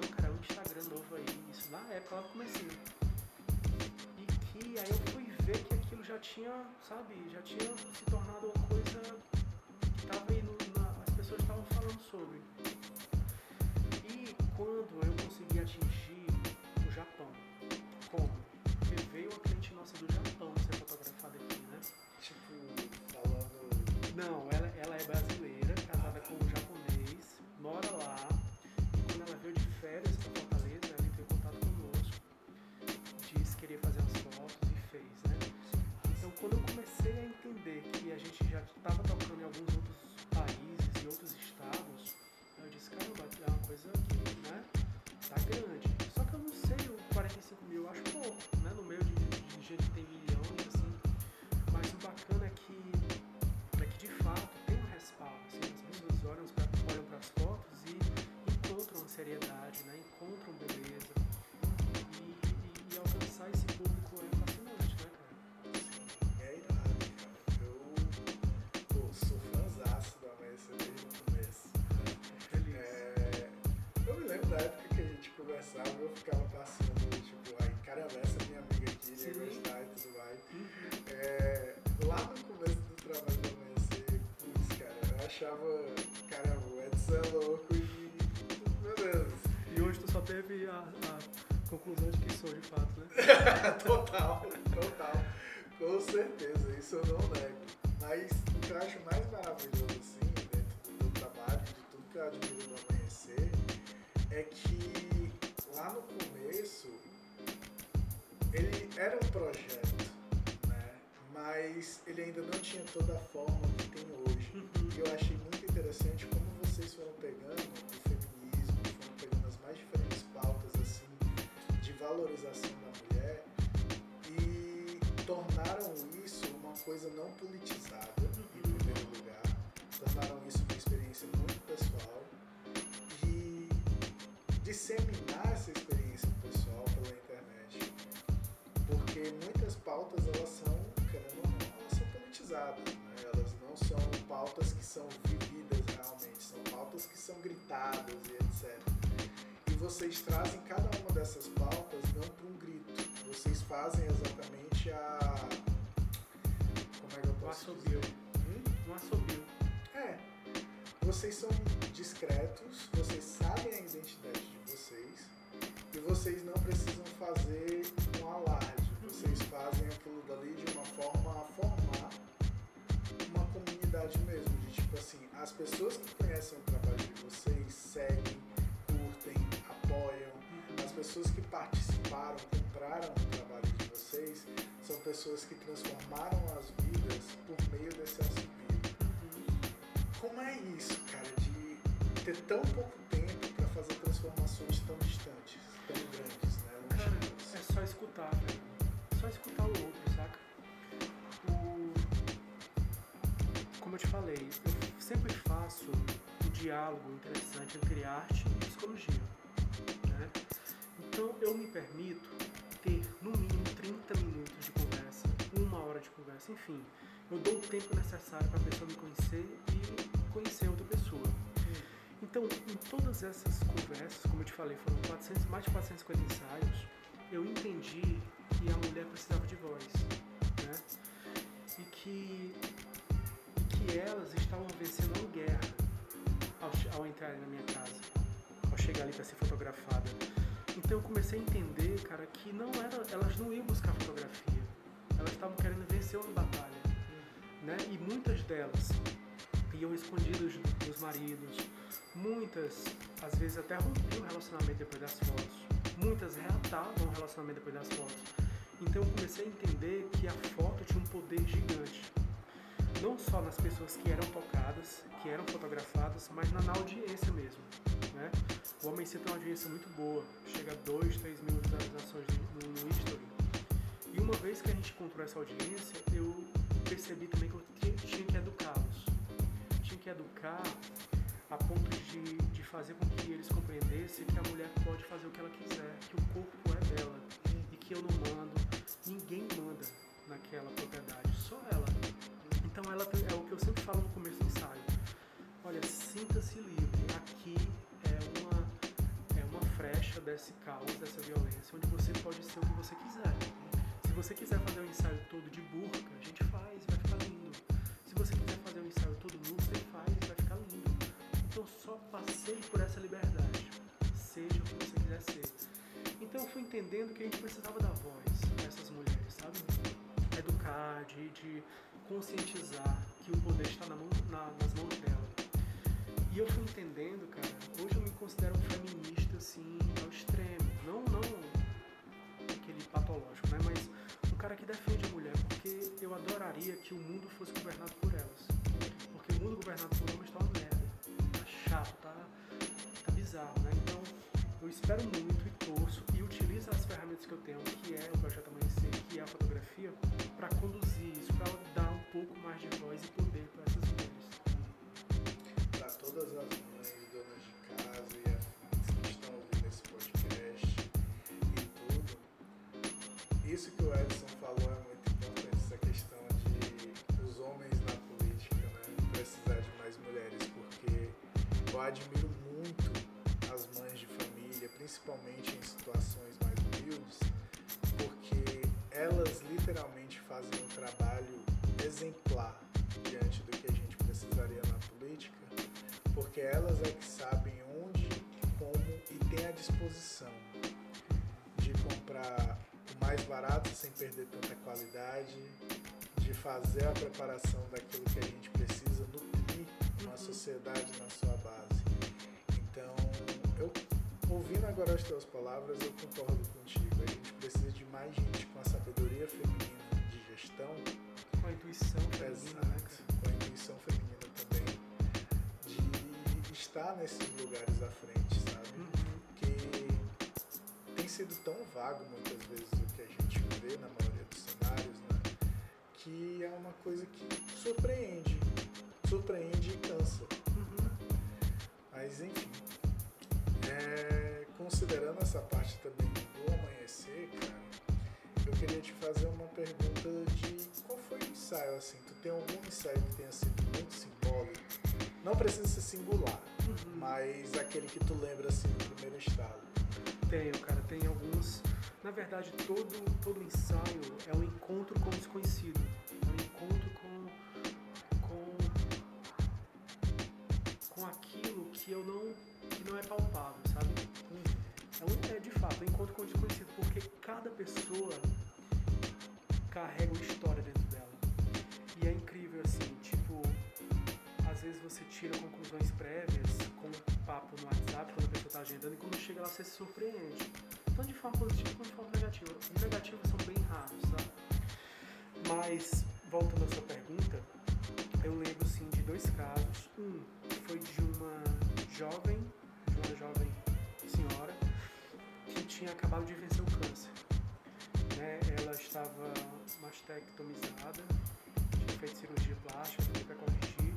Não, cara, é um Instagram novo aí, isso na época lá do. E que aí eu fui ver que aquilo já tinha, sabe, já tinha se tornado uma coisa que tava aí as pessoas estavam falando sobre. Quando eu consegui atingir o Japão, como? Porque veio uma cliente nossa do Japão ser fotografada aqui, né? Tipo, falando. Não, ela, ela é brasileira, casada com um japonês, mora lá. E quando ela veio de férias para Fortaleza, ela entrou em contato conosco. Disse que queria fazer umas fotos e fez, né? Então, quando eu comecei a entender que a gente já estava tocando em alguns outros países e outros estados, eu disse, caramba, é uma coisa que, tá grande. Só que eu não sei, o 45 mil eu acho pouco, né, no meio de, de gente que tem eu ficava passando, tipo, ai, caramba, essa minha amiga aqui ia Sim. gostar e tudo mais. Uhum. É, lá no começo do trabalho do Amanhecer, putz, cara, eu achava, caramba, o Edson é louco e, meu Deus, E hoje tu só teve a, a conclusão de que sou de fato, né? total, total, com certeza, isso eu não nego. Mas o que eu acho mais maravilhoso, assim, dentro do trabalho, de tudo que eu admiro do Amanhecer, é que era um projeto, né? Mas ele ainda não tinha toda a forma que tem hoje. Uhum. E eu achei muito interessante como vocês foram pegando o feminismo, foram pegando as mais diferentes pautas assim de valorização da mulher e tornaram isso uma coisa não politizada, em primeiro lugar. Tornaram isso uma experiência muito pessoal e disseminar essa experiência Porque muitas pautas elas são, querendo ou não, elas são politizadas, né? Elas não são pautas que são vividas realmente, são pautas que são gritadas e etc. E vocês trazem cada uma dessas pautas não para um grito, vocês fazem exatamente a. Como é que eu Um posso assobio. dizer? Hum? Um assobio. É. Vocês são discretos, vocês sabem a identidade de vocês e vocês não precisam fazer um alarde. Vocês fazem aquilo dali de uma forma a formar uma comunidade mesmo. De tipo assim, as pessoas que conhecem o trabalho de vocês seguem, curtem, apoiam. As pessoas que participaram, compraram o trabalho de vocês, são pessoas que transformaram as vidas por meio desse assobio. Como é isso, cara, de ter tão pouco tempo para fazer transformações tão distantes, tão grandes, né? Cara, é só escutar, velho. Só escutar o outro, saca? O... Como eu te falei, eu sempre faço um diálogo interessante entre arte e psicologia. Né? Então eu me permito ter no mínimo 30 minutos de conversa, uma hora de conversa, enfim. Eu dou o tempo necessário para a pessoa me conhecer e conhecer outra pessoa. Então, em todas essas conversas, como eu te falei, foram 400, mais de 450 ensaios, eu entendi que a mulher precisava de voz, né? E que, que elas estavam vencendo uma guerra ao, ao entrarem na minha casa, ao chegar ali para ser fotografada. Então eu comecei a entender, cara, que não era, elas não iam buscar fotografia, elas estavam querendo vencer uma batalha, né? E muitas delas iam escondidas dos maridos, muitas às vezes até rompiam o relacionamento depois das fotos, muitas reatavam o relacionamento depois das fotos. Então eu comecei a entender que a foto tinha um poder gigante, não só nas pessoas que eram tocadas, que eram fotografadas, mas na, audiência mesmo. Né? O Homem tem uma audiência muito boa, chega a 2, 3 mil visualizações no, no History. E uma vez que a gente encontrou essa audiência, eu percebi também que eu tinha, tinha que educá-los. Tinha que educar a ponto de, de fazer com que eles compreendessem que a mulher pode fazer o que ela quiser, que o corpo é dela que eu não mando, ninguém manda naquela propriedade, só ela. Então ela é o que eu sempre falo no começo do ensaio. Olha, sinta-se livre. Aqui é uma é uma frecha desse caos, dessa violência, onde você pode ser o que você quiser. Se você quiser fazer um ensaio todo de burca, a gente faz, vai ficar lindo. Se você quiser fazer um ensaio todo nu, você faz, vai ficar lindo. Então só passei por essa liberdade. Então eu fui entendendo que a gente precisava dar voz a essas mulheres, sabe? Educar, de, de conscientizar que o poder está na mão, na- nas mãos dela. E eu fui entendendo, cara, hoje eu me considero um feminista, assim, ao extremo. Não, não aquele patológico, né? Mas um cara que defende a mulher, porque eu adoraria que o mundo fosse governado por elas. Porque o mundo governado por homens tá uma merda. Tá chato, tá, tá bizarro, né? Então, eu espero muito e torço e utilizo as ferramentas que eu tenho, que é o Projeto Amanhecer, que é a fotografia, para conduzir isso, para dar um pouco mais de voz e poder para essas mulheres. Para todas as mães, donas de casa e afins que estão ouvindo esse podcast e tudo, isso que o Edson falou é muito importante, essa questão de os homens na política, né? Precisar de mais mulheres, porque eu admiro muito as mães de família, principalmente em situações porque elas literalmente fazem um trabalho exemplar diante do que a gente precisaria na política, porque elas é que sabem onde, como e têm a disposição de comprar o mais barato sem perder tanta qualidade, de fazer a preparação daquilo que a gente precisa nutrir uma sociedade na sua base. Então, eu ouvindo agora as tuas palavras, eu concordo contigo. A gente precisa de mais gente com a sabedoria feminina de gestão. Com a intuição feminina, né, com a intuição feminina também, de estar nesses lugares à frente, sabe? Uhum. Porque tem sido tão vago muitas vezes o que a gente vê na maioria dos cenários, né? Que é uma coisa que surpreende. Surpreende e cansa. Uhum. Mas enfim. É, considerando essa parte também do amanhecer, cara, eu queria te fazer uma pergunta de qual foi o ensaio, assim? Tu tem algum ensaio que tenha sido muito simbólico? Não precisa ser singular, Uhum. mas aquele que tu lembra assim no primeiro estado. Tenho, cara, tem alguns. Na verdade, todo, todo ensaio é um encontro com o desconhecido. É um encontro com. com. com aquilo que eu não. Que não é palpável, sabe? É, um, é de fato um encontro com o desconhecido, porque cada pessoa carrega uma história dentro dela. E é incrível assim, tipo, às vezes você tira conclusões prévias com um papo no WhatsApp quando a pessoa está agendando e quando chega lá você se surpreende. Tanto de forma positiva quanto de forma negativa. Os negativos são bem raros, sabe? Mas, voltando à sua pergunta, eu lembro sim de dois casos. Um foi de uma jovem, jovem senhora que tinha acabado de vencer o câncer. Né? Ela estava mastectomizada, tinha feito cirurgia plástica para corrigir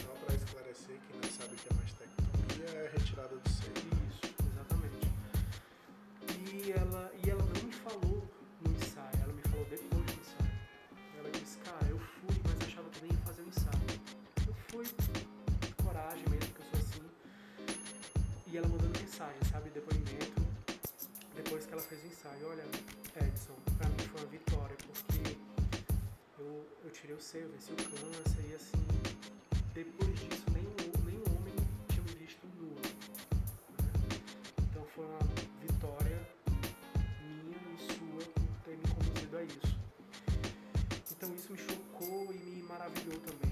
Só para esclarecer, quem não sabe o que é mastectomia é retirada do seio. Isso, exatamente. E ela, e ela não me falou no ensaio, ela me falou depois do ensaio. Ela disse, cara, eu fui, mas achava que nem ia fazer o ensaio. Eu fui, E ela mandando mensagem, sabe, depoimento, depois que ela fez o ensaio. Olha, Edson, pra mim foi uma vitória, porque eu, eu tirei o seio, venci o câncer, e assim, depois disso, nenhum, nenhum homem tinha me visto nua. né? Então foi uma vitória minha e sua por ter me conduzido a isso. Então isso me chocou e me maravilhou também,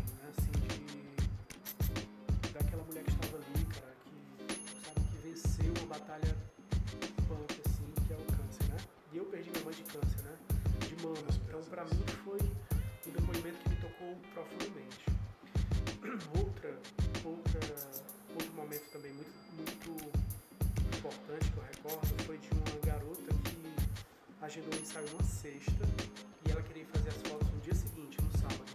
batalha punk assim, que é o câncer, né? E eu perdi minha mãe de câncer, né? De mama. Então pra mim foi um depoimento que me tocou profundamente. Outra, outra, outro momento também muito, muito importante que eu recordo foi de uma garota que agendou um ensaio uma sexta e ela queria fazer as fotos no dia seguinte, no sábado.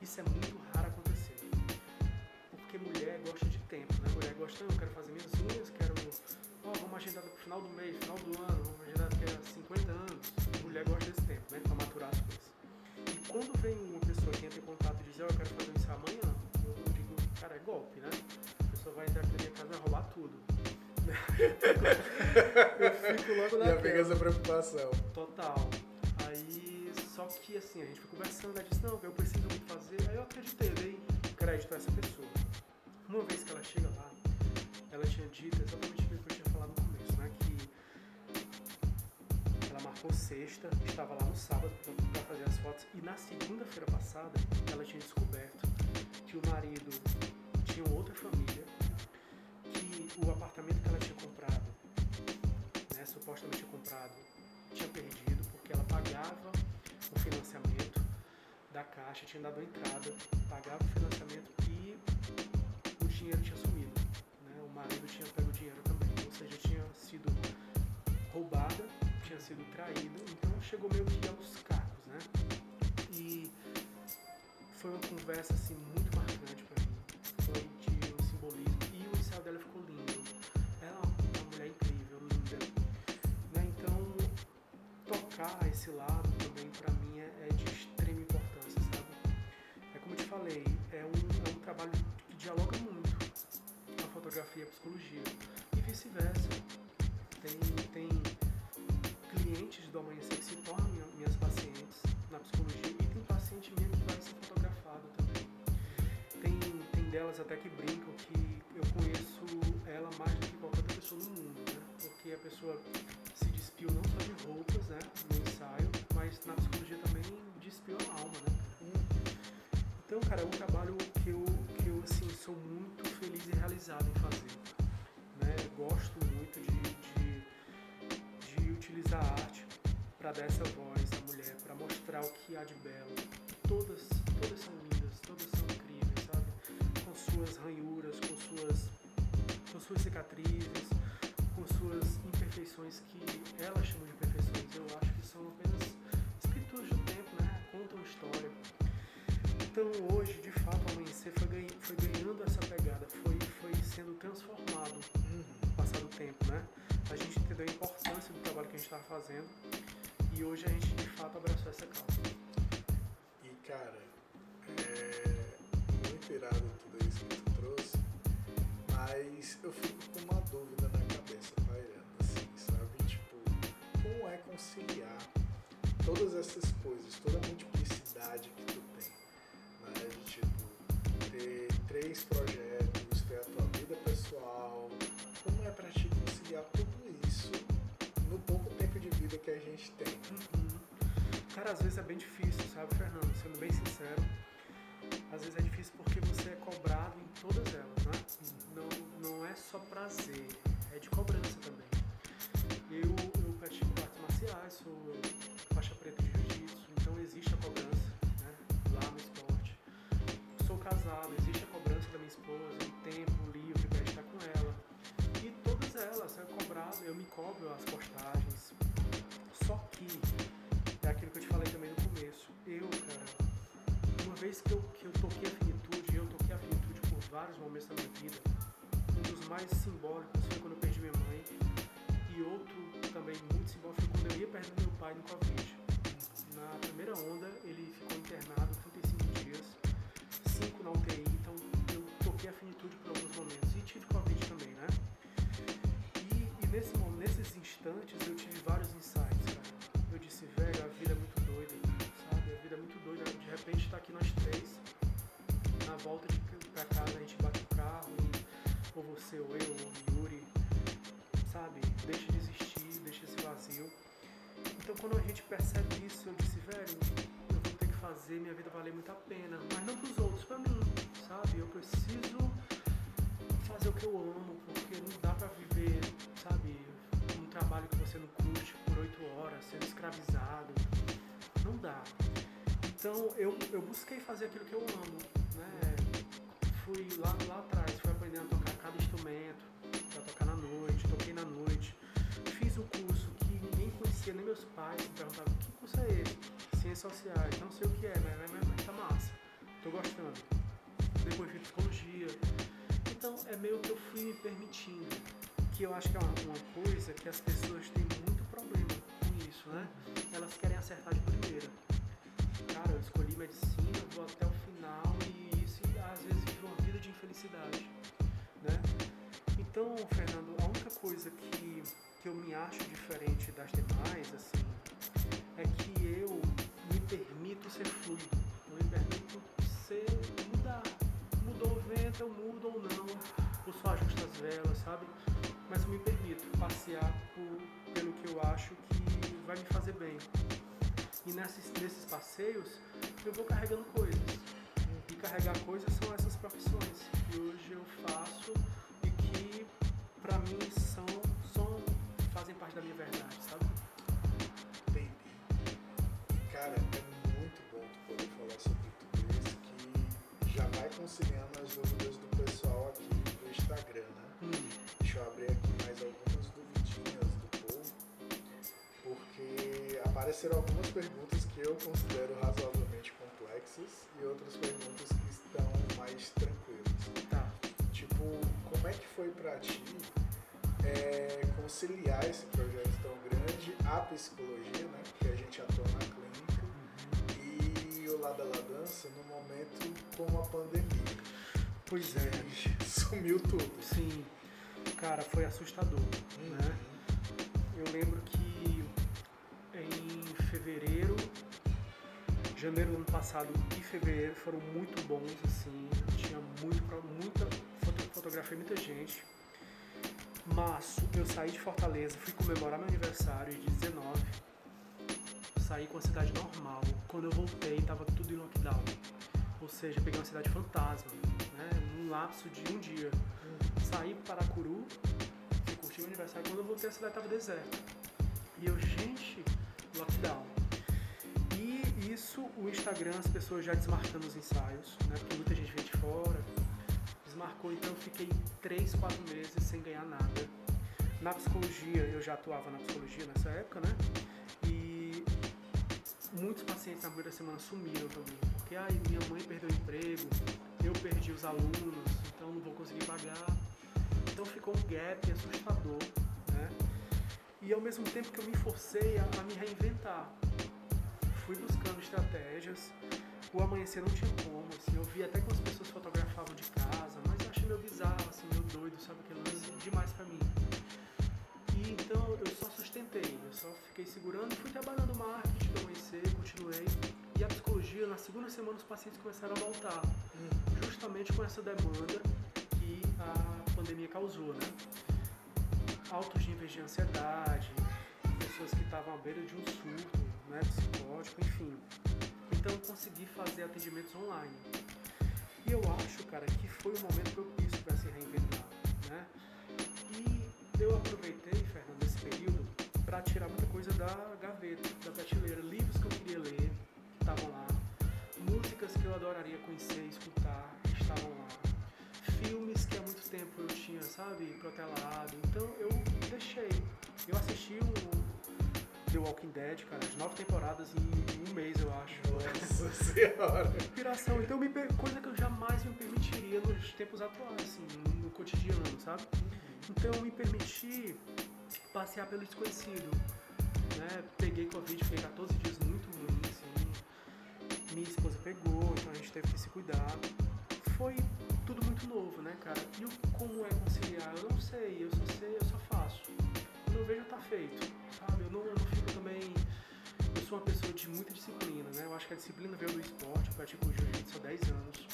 Isso é muito raro acontecer. Porque mulher gosta de tempo, né? Mulher gosta, "Não, eu quero fazer minhas unhas, quero. Ó, vamos agendar pro final do mês, final do ano, vamos agendar daqui a 50 anos. Mulher gosta desse tempo, né? Pra maturar as coisas. E quando vem uma pessoa que entra em contato e diz, ó, eu quero fazer ensaio amanhã, eu digo, cara, é golpe, né? A pessoa vai entrar na minha casa e vai roubar tudo. eu fico logo Já fica naquela. essa preocupação. Total. Aí, só que assim, a gente foi conversando, ela disse, não, eu preciso muito fazer. Aí eu acreditei, eu dei crédito a essa pessoa. Uma vez que ela chega lá, ela tinha dito exatamente aquilo que eu tinha marcou sexta, estava lá no sábado para fazer as fotos, e na segunda-feira passada ela tinha descoberto que o marido tinha outra família, que o apartamento que ela tinha comprado, né, supostamente comprado, tinha perdido porque ela pagava o financiamento da caixa, tinha dado a entrada, pagava o financiamento e o dinheiro tinha sumido. Né? O marido tinha pego o dinheiro também, ou seja, tinha sido roubada, tinha sido traída, então chegou meio que aos cacos, né? E foi uma conversa assim muito marcante pra mim. Foi de um simbolismo e o ensaio dela ficou lindo. Ela é uma mulher incrível, linda. Né? Então tocar esse lado também pra mim é, é de extrema importância, sabe? É como eu te falei, é um, é um trabalho que dialoga muito a fotografia e a psicologia. E vice-versa. Tem, tem clientes do amanhecer que se tornam minha- minhas pacientes na psicologia e tem paciente minha que vai ser fotografado também. Tem, tem delas até que brincam que eu conheço ela mais do que qualquer outra pessoa no mundo, né? Porque a pessoa se despiu não só de roupas, né, no ensaio, mas na psicologia também despiu a alma, né? Então, cara, é um trabalho que eu, que eu assim, sou muito feliz e realizado em fazer. Né? Gosto utilizar a arte dar essa voz à mulher, para mostrar o que há de belo. Todas, todas são lindas, todas são incríveis, sabe? Com suas ranhuras, com suas, com suas cicatrizes, com suas imperfeições que ela chama de imperfeições. Eu acho que são apenas escrituras do tempo, né? Contam história. Então hoje, de fato, o amanhecer foi, ganha, foi ganhando essa pegada, foi, foi sendo transformado com o passar do tempo, né? A gente entendeu a importância do trabalho que a gente estava fazendo e hoje a gente de fato abraçou essa causa. E cara, é muito irado tudo isso que tu trouxe, mas eu fico com uma dúvida na cabeça, pairando, assim, sabe? Tipo, como é conciliar todas essas coisas, toda a multiplicidade que tu tem, né? De tipo, ter três projetos, ter a tua vida pessoal, a gente tem? Cara, às vezes é bem difícil, sabe, Fernando? Sendo bem sincero, às vezes é difícil porque você é cobrado em todas elas, né? Não, não é só prazer, é de cobrança também. Eu, eu pratico artes marciais, sou faixa preta de jiu-jitsu, então existe a cobrança né, lá no esporte. Sou casado, existe a cobrança da minha esposa, um tempo livre para estar com ela. E todas elas, é cobrado, eu me cobro as postagens. Só que, é aquilo que eu te falei também no começo, eu, cara, uma vez que eu, que eu toquei a finitude, eu toquei a finitude por vários momentos da minha vida, um dos mais simbólicos foi quando eu perdi minha mãe, e outro também muito simbólico foi quando eu ia perder meu pai no Covid. Na primeira onda, ele ficou internado 35 dias, 5 na UTI, então eu toquei a finitude por alguns momentos, e tive Covid também, né? E, e nesse, nesses instantes eu tive tá aqui nós três, na volta de pra casa a gente bate o carro, ou você, ou eu, ou o Yuri, sabe? Deixa de existir, deixa esse vazio. Então quando a gente percebe isso, eu disse, velho, eu vou ter que fazer minha vida valer muito a pena. Mas não pros outros, pra mim, sabe? Eu preciso fazer o que eu amo, porque não dá pra viver, sabe, um trabalho que você não curte por oito horas, sendo escravizado. Não dá. Então eu, eu busquei fazer aquilo que eu amo, né? Fui lá, lá atrás, fui aprendendo a tocar cada instrumento, pra tocar na noite, toquei na noite. Fiz o curso que ninguém conhecia, nem meus pais me perguntavam, que curso é esse? Ciências sociais, não sei o que é, mas, mas, mas tá massa, tô gostando. Depois fiz psicologia. Então é meio que eu fui me permitindo, que eu acho que é uma, uma coisa que as pessoas têm muito problema com isso, né? Elas querem acertar de primeira. Cara, eu escolhi medicina, vou até o final e isso às vezes vive uma vida de infelicidade, né? Então, Fernando, a única coisa que, que eu me acho diferente das demais, assim, é que eu me permito ser fluido, eu me permito ser, mudar. Mudou o vento, eu mudo ou não, ou só ajusto as velas, sabe? Mas eu me permito passear por, pelo que eu acho que vai me fazer bem. E nesses, nesses passeios eu vou carregando coisas. E carregar coisas são essas profissões que hoje eu faço e que pra mim são, são fazem parte da minha verdade, sabe? E, cara, é muito bom tu poder falar sobre tudo isso que já vai conciliando as dúvidas do pessoal aqui do Instagram, né? Hum, Deixa eu abrir aqui mais algumas apareceram algumas perguntas que eu considero razoavelmente complexas e outras perguntas que estão mais tranquilas. tá. Tipo, como é que foi pra ti é, conciliar esse projeto tão grande, a psicologia, né? Porque a gente atua na clínica, e o Lada La Dança no momento com a pandemia. Pois é, E sumiu tudo. sim. Cara, foi assustador, né? Eu lembro que fevereiro, janeiro do ano passado e fevereiro foram muito bons, assim, tinha muito, muita, foto- fotografei muita gente. Março, eu saí de Fortaleza, fui comemorar meu aniversário de 19, saí com a cidade normal. Quando eu voltei, tava tudo em lockdown. Ou seja, peguei uma cidade fantasma, né? Num lapso de um dia. Saí para Paracuru, fui curtir o aniversário. Quando eu voltei, a cidade tava deserta. E eu, gente, lockdown. E isso, o Instagram, as pessoas já desmarcando os ensaios, né? Porque muita gente veio de fora. Desmarcou, então eu fiquei 3, 4 meses sem ganhar nada. Na psicologia, eu já atuava na psicologia nessa época, né? E muitos pacientes na primeira semana sumiram também. Porque ai, minha mãe perdeu o emprego, eu perdi os alunos, então não vou conseguir pagar. Então ficou um gap assustador? E ao mesmo tempo que eu me forcei a, a me reinventar, fui buscando estratégias. O amanhecer não tinha como, assim, eu vi até que as pessoas fotografavam de casa, mas eu achei meio bizarro, assim, meio doido, sabe? Lance demais pra mim. E então eu só sustentei, eu só fiquei segurando e fui trabalhando marketing do amanhecer, continuei. E a psicologia, na segunda semana os pacientes começaram a voltar, justamente com essa demanda que a pandemia causou, né? Altos níveis de ansiedade, pessoas que estavam à beira de um surto, né, psicótico, enfim. Então consegui fazer atendimentos online. E eu acho, cara, que foi um momento propício para se reinventar, né? E eu aproveitei, Fernando, esse período para tirar muita coisa da gaveta, da prateleira, livros que eu queria ler, estavam lá, músicas que eu adoraria conhecer, escutar, filmes que há muito tempo eu tinha, sabe, protelado. Então eu deixei. Eu assisti o The Walking Dead, cara, as nove temporadas em um mês, eu acho. Nossa senhora. Inspiração. Então, me, coisa que eu jamais me permitiria nos tempos atuais, assim, no cotidiano, sabe? Então, eu me permiti passear pelo desconhecido. Né? Peguei Covid, fiquei 14 dias muito ruim, assim. Minha esposa pegou, então a gente teve que se cuidar. Foi tudo muito novo, né, cara? E o, como é conciliar? Eu não sei, eu só sei, eu só faço. Quando eu vejo, tá feito, sabe? Eu não, eu não fico também. Eu sou uma pessoa de muita disciplina, né? Eu acho que a disciplina veio do esporte, eu pratico jiu-jitsu há 10 anos,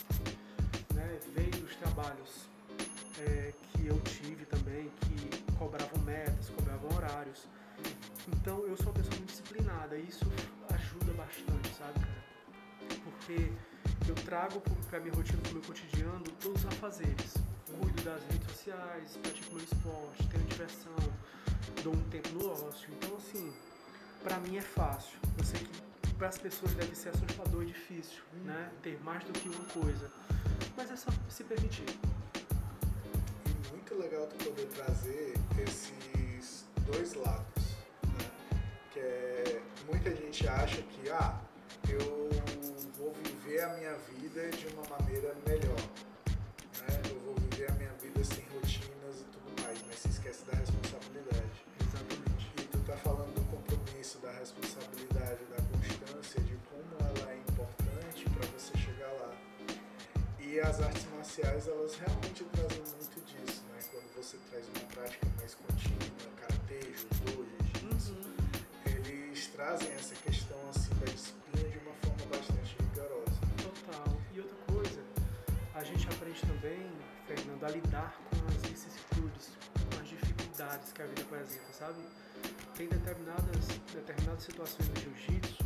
né? Veio dos trabalhos é, que eu tive também, que cobravam metas, cobravam horários. Então eu sou uma pessoa muito disciplinada e isso ajuda bastante, sabe, cara? Porque eu trago para minha rotina, para o meu cotidiano, todos os afazeres. Cuido das redes sociais, pratico meu esporte, tenho diversão, dou um tempo no ócio. Então, assim, para mim é fácil. Eu sei que para as pessoas deve ser assustador e difícil, hum. né? Ter mais do que uma coisa. Mas é só se permitir. E muito legal tu poder trazer esses dois lados, né? Que é, muita gente acha que, ah, eu vou viver a minha vida de uma maneira melhor. Né? Eu vou viver a minha vida sem rotinas e tudo mais, mas se esquece da responsabilidade. Exatamente. E tu tá falando do compromisso, da responsabilidade, da constância, de como ela é importante para você chegar lá. E as artes marciais, elas realmente trazem muito disso, né? Quando você traz uma prática mais contínua, karatê, judô, jiu-jitsu, uhum. eles trazem essa questão a gente aprende também, Fernando, a lidar com as vicissitudes, com as dificuldades que a vida apresenta, sabe? Tem determinadas, determinadas situações no jiu-jitsu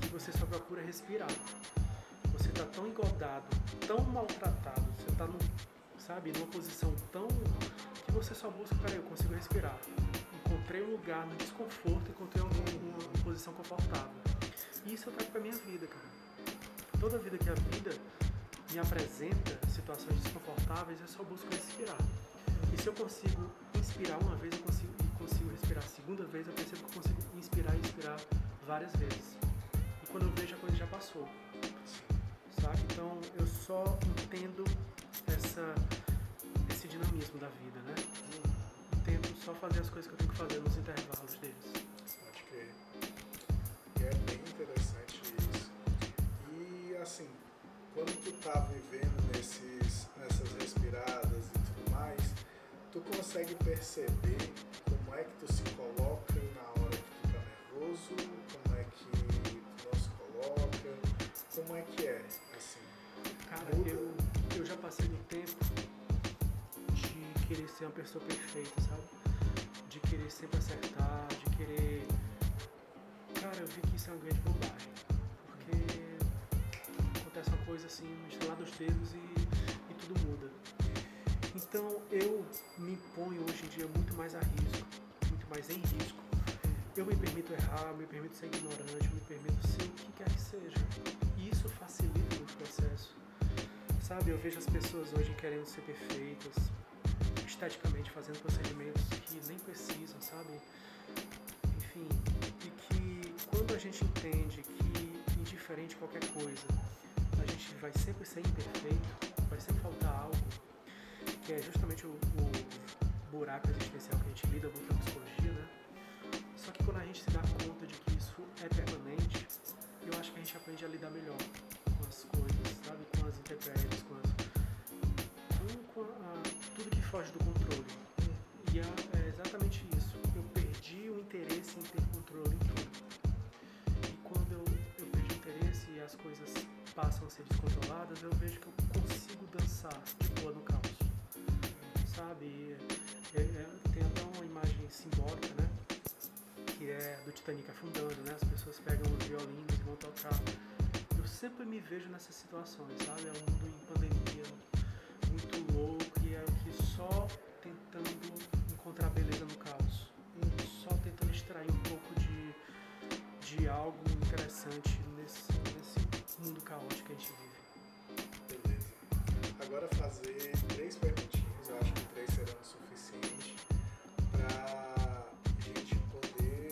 que você só procura respirar. Você está tão engodado, tão maltratado, você está, sabe, numa posição tão que você só busca, peraí, eu consigo respirar. Encontrei um lugar no desconforto, encontrei uma, uma posição confortável. E isso eu trago para minha vida, cara. Toda vida que a vida me apresenta situações desconfortáveis, eu só busco respirar. E se eu consigo inspirar uma vez, eu consigo, e consigo respirar a segunda vez, eu percebo que eu consigo inspirar e inspirar várias vezes. E quando eu vejo, a coisa já passou. Sabe? Então, eu só entendo essa, esse dinamismo da vida, né? Tento só fazer as coisas que eu tenho que fazer nos intervalos deles. Pode crer. E é bem interessante isso. E, assim, quando tu tá vivendo nesses, nessas respiradas e tudo mais, tu consegue perceber como é que tu se coloca na hora que tu tá nervoso, como é que tu não se coloca, como é que é, assim? Cara, eu, eu já passei no tempo de querer ser uma pessoa perfeita, sabe? De querer sempre acertar, de querer. Cara, eu vi que isso é uma grande bobagem. Acontece uma coisa assim, instalar dos dedos e, e tudo muda. Então eu me ponho hoje em dia muito mais a risco, muito mais em risco. eu me permito errar, me permito ser ignorante, me permito ser o que quer que seja. E isso facilita o processo. Sabe, eu vejo as pessoas hoje querendo ser perfeitas, esteticamente fazendo procedimentos que nem precisam, sabe? Enfim, e que quando a gente entende que, indiferente qualquer coisa, gente vai sempre ser imperfeito, vai sempre faltar algo, que é justamente o, o buraco existencial que a gente lida muito na psicologia, né? Só que quando a gente se dá conta de que isso é permanente, eu acho que a gente aprende a lidar melhor com as coisas, sabe? Com as intempéries, com, as, com, a, tudo que foge do controle. E é, é exatamente isso. Eu perdi o interesse em ter controle em tudo. E quando eu, eu perdi o interesse e as coisas passam a ser descontroladas, eu vejo que eu consigo dançar de boa no caos. Sabe? É, é, tem até uma imagem simbólica, né? Que é do Titanic afundando, né? As pessoas pegam os violinos e vão tocar. Eu sempre me vejo nessas situações, sabe? É um mundo em pandemia, muito louco, e é o que só tentando encontrar beleza no caos. Só tentando extrair um pouco de, de algo interessante mundo caótico que a gente vive. Beleza. Agora fazer três perguntinhas, eu acho que três serão o suficiente pra gente poder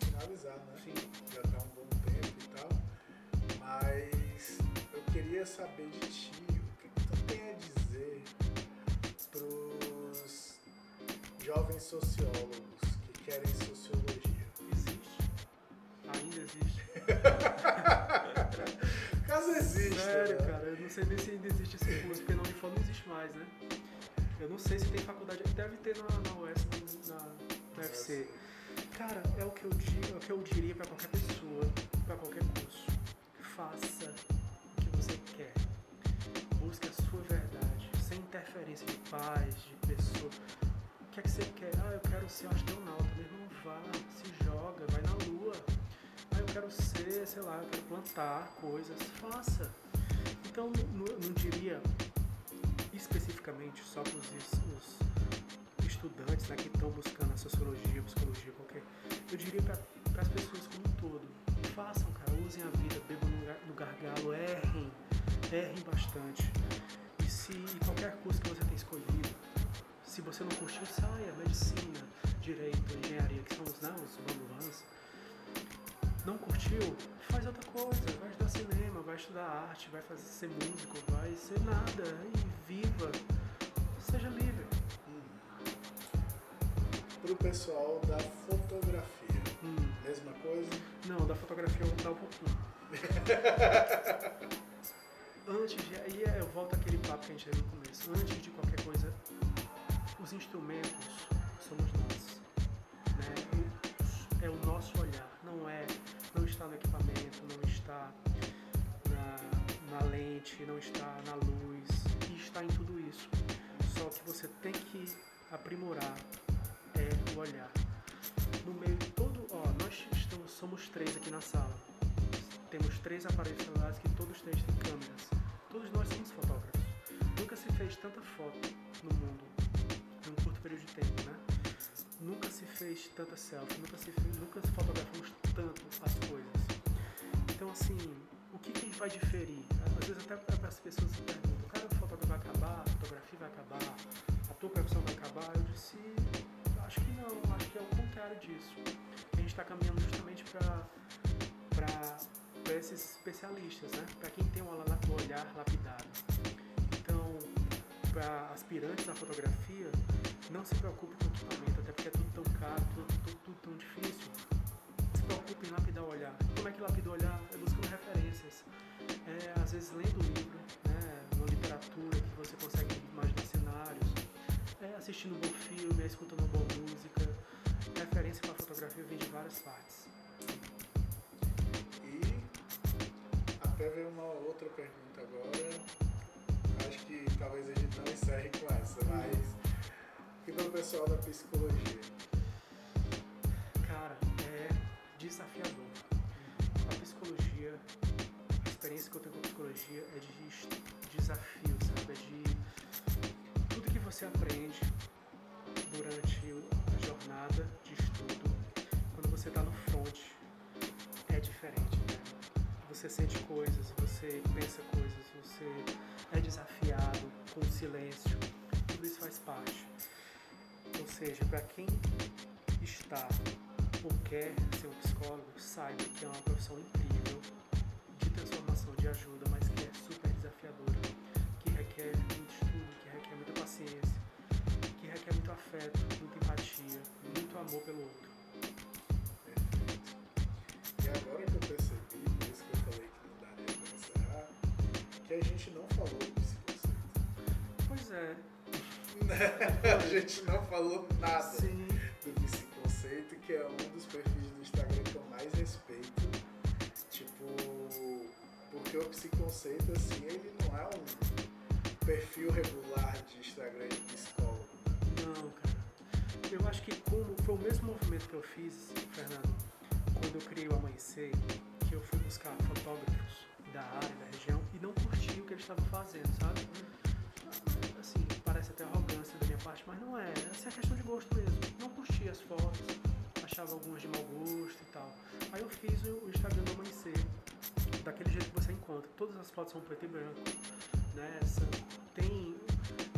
finalizar, né? Sim. Já tá um bom tempo e tal. Mas eu queria saber de ti o que, que tu tem a dizer pros jovens sociólogos que querem sociologia. Caso exista, Sério, né? cara, eu não sei nem se ainda existe esse curso, porque na Unifor não existe mais, né? Eu não sei se tem faculdade, deve ter na, na US, na, na UFC. Cara, é o que eu digo, é o que eu diria pra qualquer pessoa, pra qualquer curso. Faça o que você quer. Busque a sua verdade, sem interferência de pais, de pessoa. O que é que você quer? Ah, eu quero ser astronauta. Meu irmão, vá, se joga, vai na lua. Ah, eu quero ser, sei lá, eu quero plantar coisas. Faça. Então, não, não diria especificamente só para os, estudantes né, que estão buscando a sociologia, psicologia, qualquer. Eu diria para as pessoas como um todo. Façam, cara, usem a vida, bebam no, no gargalo, errem, errem bastante. E se e qualquer curso que você tenha escolhido, se você não curtiu, saia, medicina, direito, engenharia, que são os, né, os. Não curtiu? Faz outra coisa, vai estudar cinema, vai estudar arte, vai fazer, ser músico, vai ser nada, e viva, seja livre. Pro pessoal da fotografia, Hum, mesma coisa? Não, da fotografia eu vou mudar um pouquinho. Antes de. Aí é- eu volto àquele papo que a gente teve no começo. Antes de qualquer coisa, os instrumentos somos nós. Né? É o nosso olhar. Não é. Está na, na lente, não está na luz. E está em tudo isso. Só que você tem que aprimorar é o olhar. No meio de todo. Ó, nós estamos, somos três aqui na sala. Temos três aparelhos celulares que todos três têm câmeras. Todos nós somos fotógrafos. Nunca se fez tanta foto no mundo em um curto período de tempo, né? Nunca se fez tanta selfie, nunca se fez, nunca fotografamos tanto as coisas. Então assim, o que, que vai diferir? Às vezes até para as pessoas se perguntam, cara, o fotógrafo vai acabar, a fotografia vai acabar, a tua profissão vai acabar. Eu disse, acho que não, acho que é o contrário disso. A gente está caminhando justamente para esses especialistas, né? Para quem tem um olhar lapidado. Então, para aspirantes na fotografia, não se preocupe com o equipamento, até porque é tudo tão caro, tudo, tudo- tudo tão difícil. Preocupe em lapidar o olhar. Como é que lapida o olhar? É buscando referências. É, às vezes lendo um livro, né? uma literatura que você consegue imaginar cenários. É, assistindo um bom filme, é escutando uma boa música. Referência para fotografia vem de várias partes. E até ver uma outra pergunta agora. Acho que talvez a gente não encerre com essa, mas e para o pessoal da psicologia? Desafiador. A psicologia, a experiência que eu tenho com a psicologia é de desafio, sabe? É de tudo que você aprende durante a jornada de estudo, quando você você tá no front, é diferente, né? Você sente coisas, você pensa coisas, você é desafiado com o silêncio, tudo isso faz parte. Ou seja, para quem está ou quer ser um psicólogo, saiba que é uma profissão incrível de transformação, de ajuda, mas que é super desafiadora, que requer muito estudo, que requer muita paciência, que requer muito afeto, muita empatia, muito amor pelo outro. Perfeito. E agora que eu percebi, por isso que eu falei que não daria para encerrar, que a gente não falou desse conceito. Pois é. a gente não falou nada Sim. do psiconceito, que é um dos perfis do Instagram que eu mais respeito. Tipo, porque o psiconceito, assim, ele não é um perfil regular de Instagram de psicólogo. Não, cara. Eu acho que como foi o mesmo movimento que eu fiz, Fernando, quando eu criei o Amanhecer, que eu fui buscar fotógrafos da área, da região, e não curti o que eles estavam fazendo, sabe? Assim, parece até arrogância parte, mas não é. Essa é questão de gosto mesmo. Não curti as fotos, achava algumas de mau gosto e tal. Aí eu fiz o Instagram do Amanhecer, daquele jeito que você encontra. Todas as fotos são preto e branco, né? Essa, tem,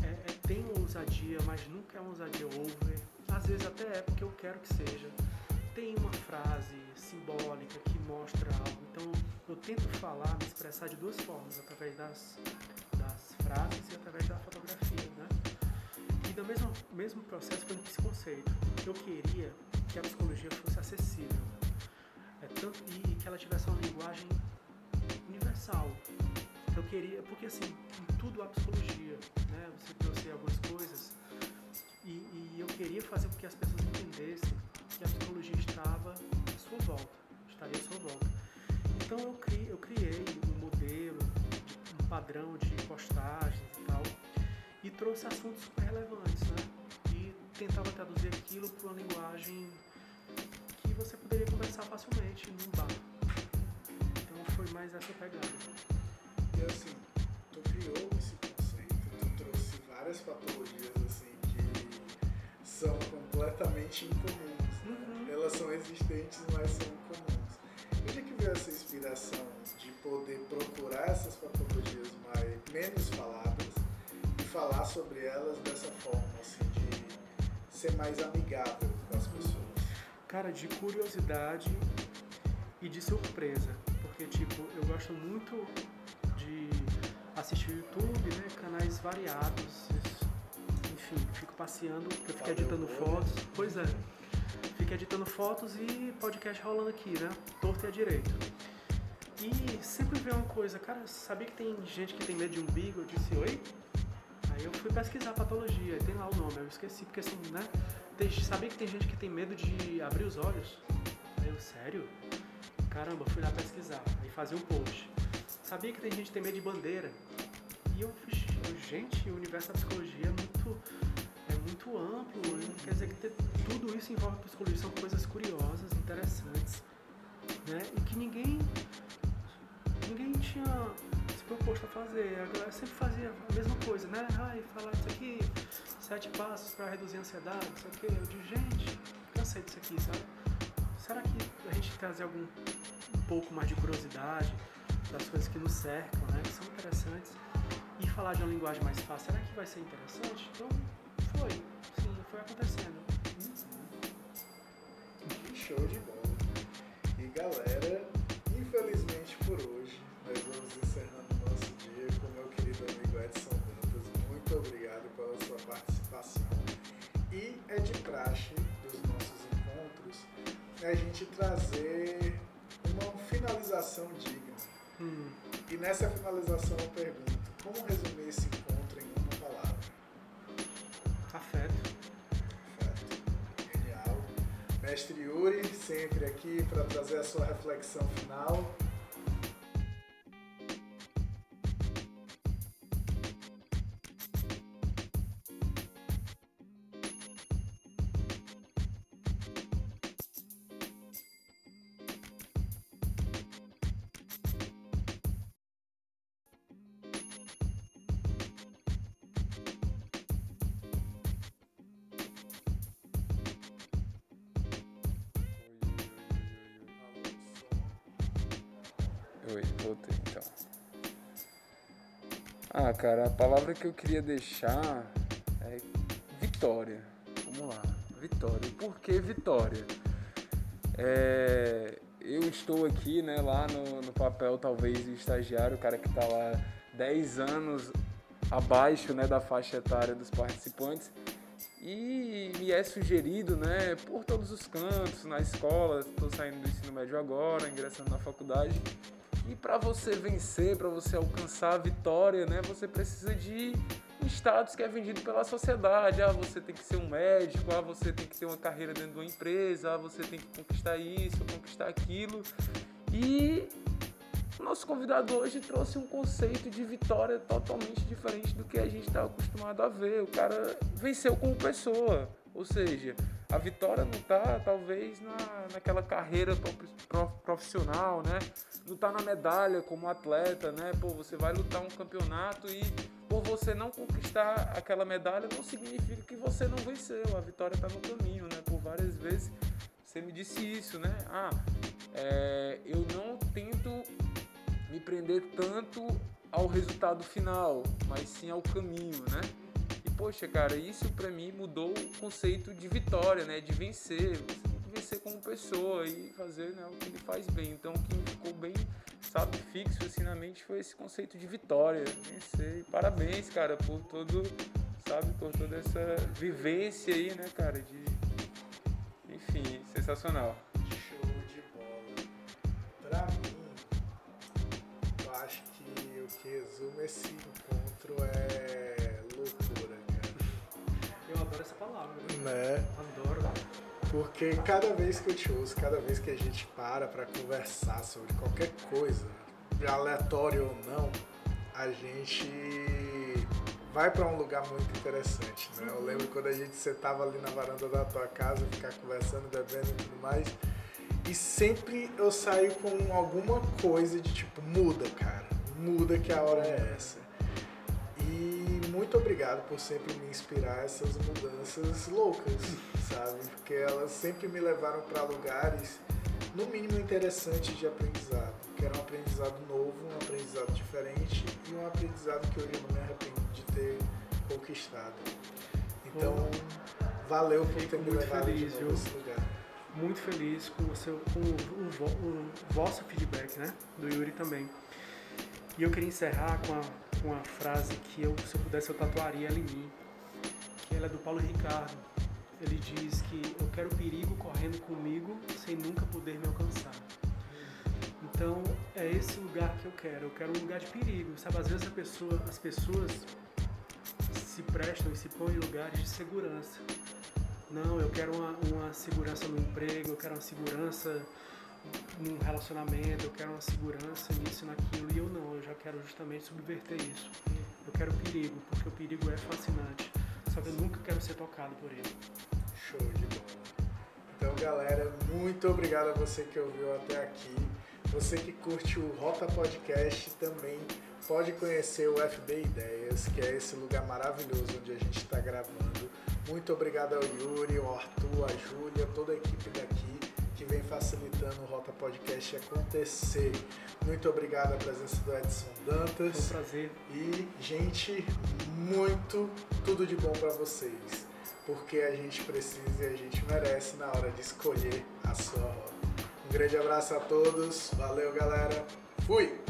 é, é, tem uma ousadia, mas nunca é uma ousadia over. Às vezes até é porque eu quero que seja. Tem uma frase simbólica que mostra algo. Então eu tento falar, me expressar de duas formas, através das, das frases e através da fotografia, né? Do mesmo, mesmo processo foi no psiconceito. Eu queria que a psicologia fosse acessível. É tanto, e, e que ela tivesse uma linguagem universal. Eu queria, porque assim, em tudo há psicologia, né? Você trouxe algumas coisas e, e eu queria fazer com que as pessoas entendessem que a psicologia estava à sua volta, estaria à sua volta. Então eu criei, eu criei um modelo, um padrão de postagens e tal, e trouxe assuntos super relevantes, né? E tentava traduzir aquilo para uma linguagem que você poderia conversar facilmente num bar. Então foi mais essa pegada. E assim, tu criou esse conceito, tu trouxe várias patologias assim que são completamente incomuns. Né? Uhum. Elas são existentes, mas são incomuns. Onde é que veio essa inspiração de poder procurar essas patologias mais, menos faladas falar sobre elas dessa forma, assim, de ser mais amigável com as pessoas? Cara, de curiosidade e de surpresa. Porque, tipo, eu gosto muito de assistir YouTube, né? Canais variados. Enfim, fico passeando, porque eu fico editando fotos. Pois é. Fico editando fotos e podcast rolando aqui, né? Torto e à direito. E sempre vê uma coisa, cara, sabia que tem gente que tem medo de umbigo? Eu disse, oi? Aí eu fui pesquisar patologia, tem lá o nome, eu esqueci, porque assim, né? Tem, sabia que tem gente que tem medo de abrir os olhos? Aí eu, sério? Caramba, fui lá pesquisar, aí fazer um post. Sabia que tem gente que tem medo de bandeira? E eu gente, o universo da psicologia é muito, é muito amplo, né? quer dizer que ter- tudo isso envolve psicologia, são coisas curiosas, interessantes, né? E que ninguém, ninguém tinha proposto a fazer. Galera sempre fazia a mesma coisa, né? Ai, falar isso aqui, sete passos para reduzir a ansiedade, não sei o quê. Eu digo, gente, cansei disso aqui, sabe? Será que a gente trazer algum um pouco mais de curiosidade das coisas que nos cercam, né? Que são interessantes e falar de uma linguagem mais fácil, será que vai ser interessante? Então, foi, sim, foi acontecendo. Show de bola. E galera, obrigado pela sua participação. E é de praxe dos nossos encontros a gente trazer uma finalização digna. Hum, E nessa finalização eu pergunto, como resumir esse encontro em uma palavra? afeto. Perfeito. Genial. Mestre Yuri, sempre aqui para trazer a sua reflexão final. Cara, a palavra que eu queria deixar é vitória. Vamos lá, vitória. Por que vitória? É, eu estou aqui, né, lá no, no papel talvez de estagiário, o cara que está lá 10 anos abaixo, né, da faixa etária dos participantes e me é sugerido, né, por todos os cantos, na escola, estou saindo do ensino médio agora, ingressando na faculdade, e para você vencer, para você alcançar a vitória, né, você precisa de status que é vendido pela sociedade. Ah, você tem que ser um médico, ah, você tem que ter uma carreira dentro de uma empresa, ah, você tem que conquistar isso, conquistar aquilo. E o nosso convidado hoje trouxe um conceito de vitória totalmente diferente do que a gente está acostumado a ver. O cara venceu como pessoa, ou seja, a vitória não está talvez na, naquela carreira profissional, né? Não está na medalha como atleta, né? Pô, você vai lutar um campeonato e por você não conquistar aquela medalha não significa que você não venceu. A vitória está no caminho, né? Por várias vezes você me disse isso, né? Ah, é, eu não tento me prender tanto ao resultado final, mas sim ao caminho, né? Poxa, cara, isso para mim mudou o conceito de vitória, né? De vencer. Você tem que vencer como pessoa e fazer né, o que ele faz bem. Então, o que ficou bem, sabe, fixo assim na mente foi esse conceito de vitória, vencer. E parabéns, cara, por todo, sabe, por toda essa vivência aí, né, cara, de enfim, sensacional. Show de bola. Pra mim que resume esse encontro é essa palavra. Né? Adoro. Porque cada vez que eu te ouço, cada vez que a gente para para conversar sobre qualquer coisa, aleatório ou não, a gente vai para um lugar muito interessante, né? Eu lembro quando a gente sentava ali na varanda da tua casa, ficar conversando, bebendo e tudo mais, e sempre eu saio com alguma coisa de tipo, muda, cara muda que a hora é essa. Muito obrigado por sempre me inspirar essas mudanças loucas, sabe? Porque elas sempre me levaram para lugares, no mínimo, interessantes de aprendizado. Que era um aprendizado novo, um aprendizado diferente e um aprendizado que hoje eu não me arrependo de ter conquistado. Então, valeu por ter me levado feliz, de novo esse lugar. Muito feliz com o, seu, com o, o, o vosso feedback, né? Do Yuri também. E eu queria encerrar com, a, com uma frase que eu, se eu pudesse, eu tatuaria ela em mim, que ela é do Paulo Ricardo. Ele diz que eu quero perigo correndo comigo sem nunca poder me alcançar. Então é esse lugar que eu quero. Eu quero um lugar de perigo, sabe? Às vezes pessoa, as pessoas se prestam e se põem em lugares de segurança. Não, eu quero uma, uma segurança no emprego, eu quero uma segurança num relacionamento, eu quero uma segurança nisso naquilo, e eu não, eu já quero justamente subverter isso. Eu quero perigo, porque o perigo é fascinante, só que eu nunca quero ser tocado por ele. Show de bola. Então, galera, muito obrigado a você que ouviu até aqui. Você que curte o Rota Podcast também pode conhecer o FB Ideias, que é esse lugar maravilhoso onde a gente está gravando. Muito obrigado ao Yuri, ao Arthur, a Júlia, toda a equipe daqui que vem facilitando o Rota Podcast acontecer. Muito obrigado à presença do Edson Dantas. Foi um prazer. E, gente, muito tudo de bom para vocês. Porque a gente precisa e a gente merece na hora de escolher a sua rota. Um grande abraço a todos. Valeu, galera. Fui!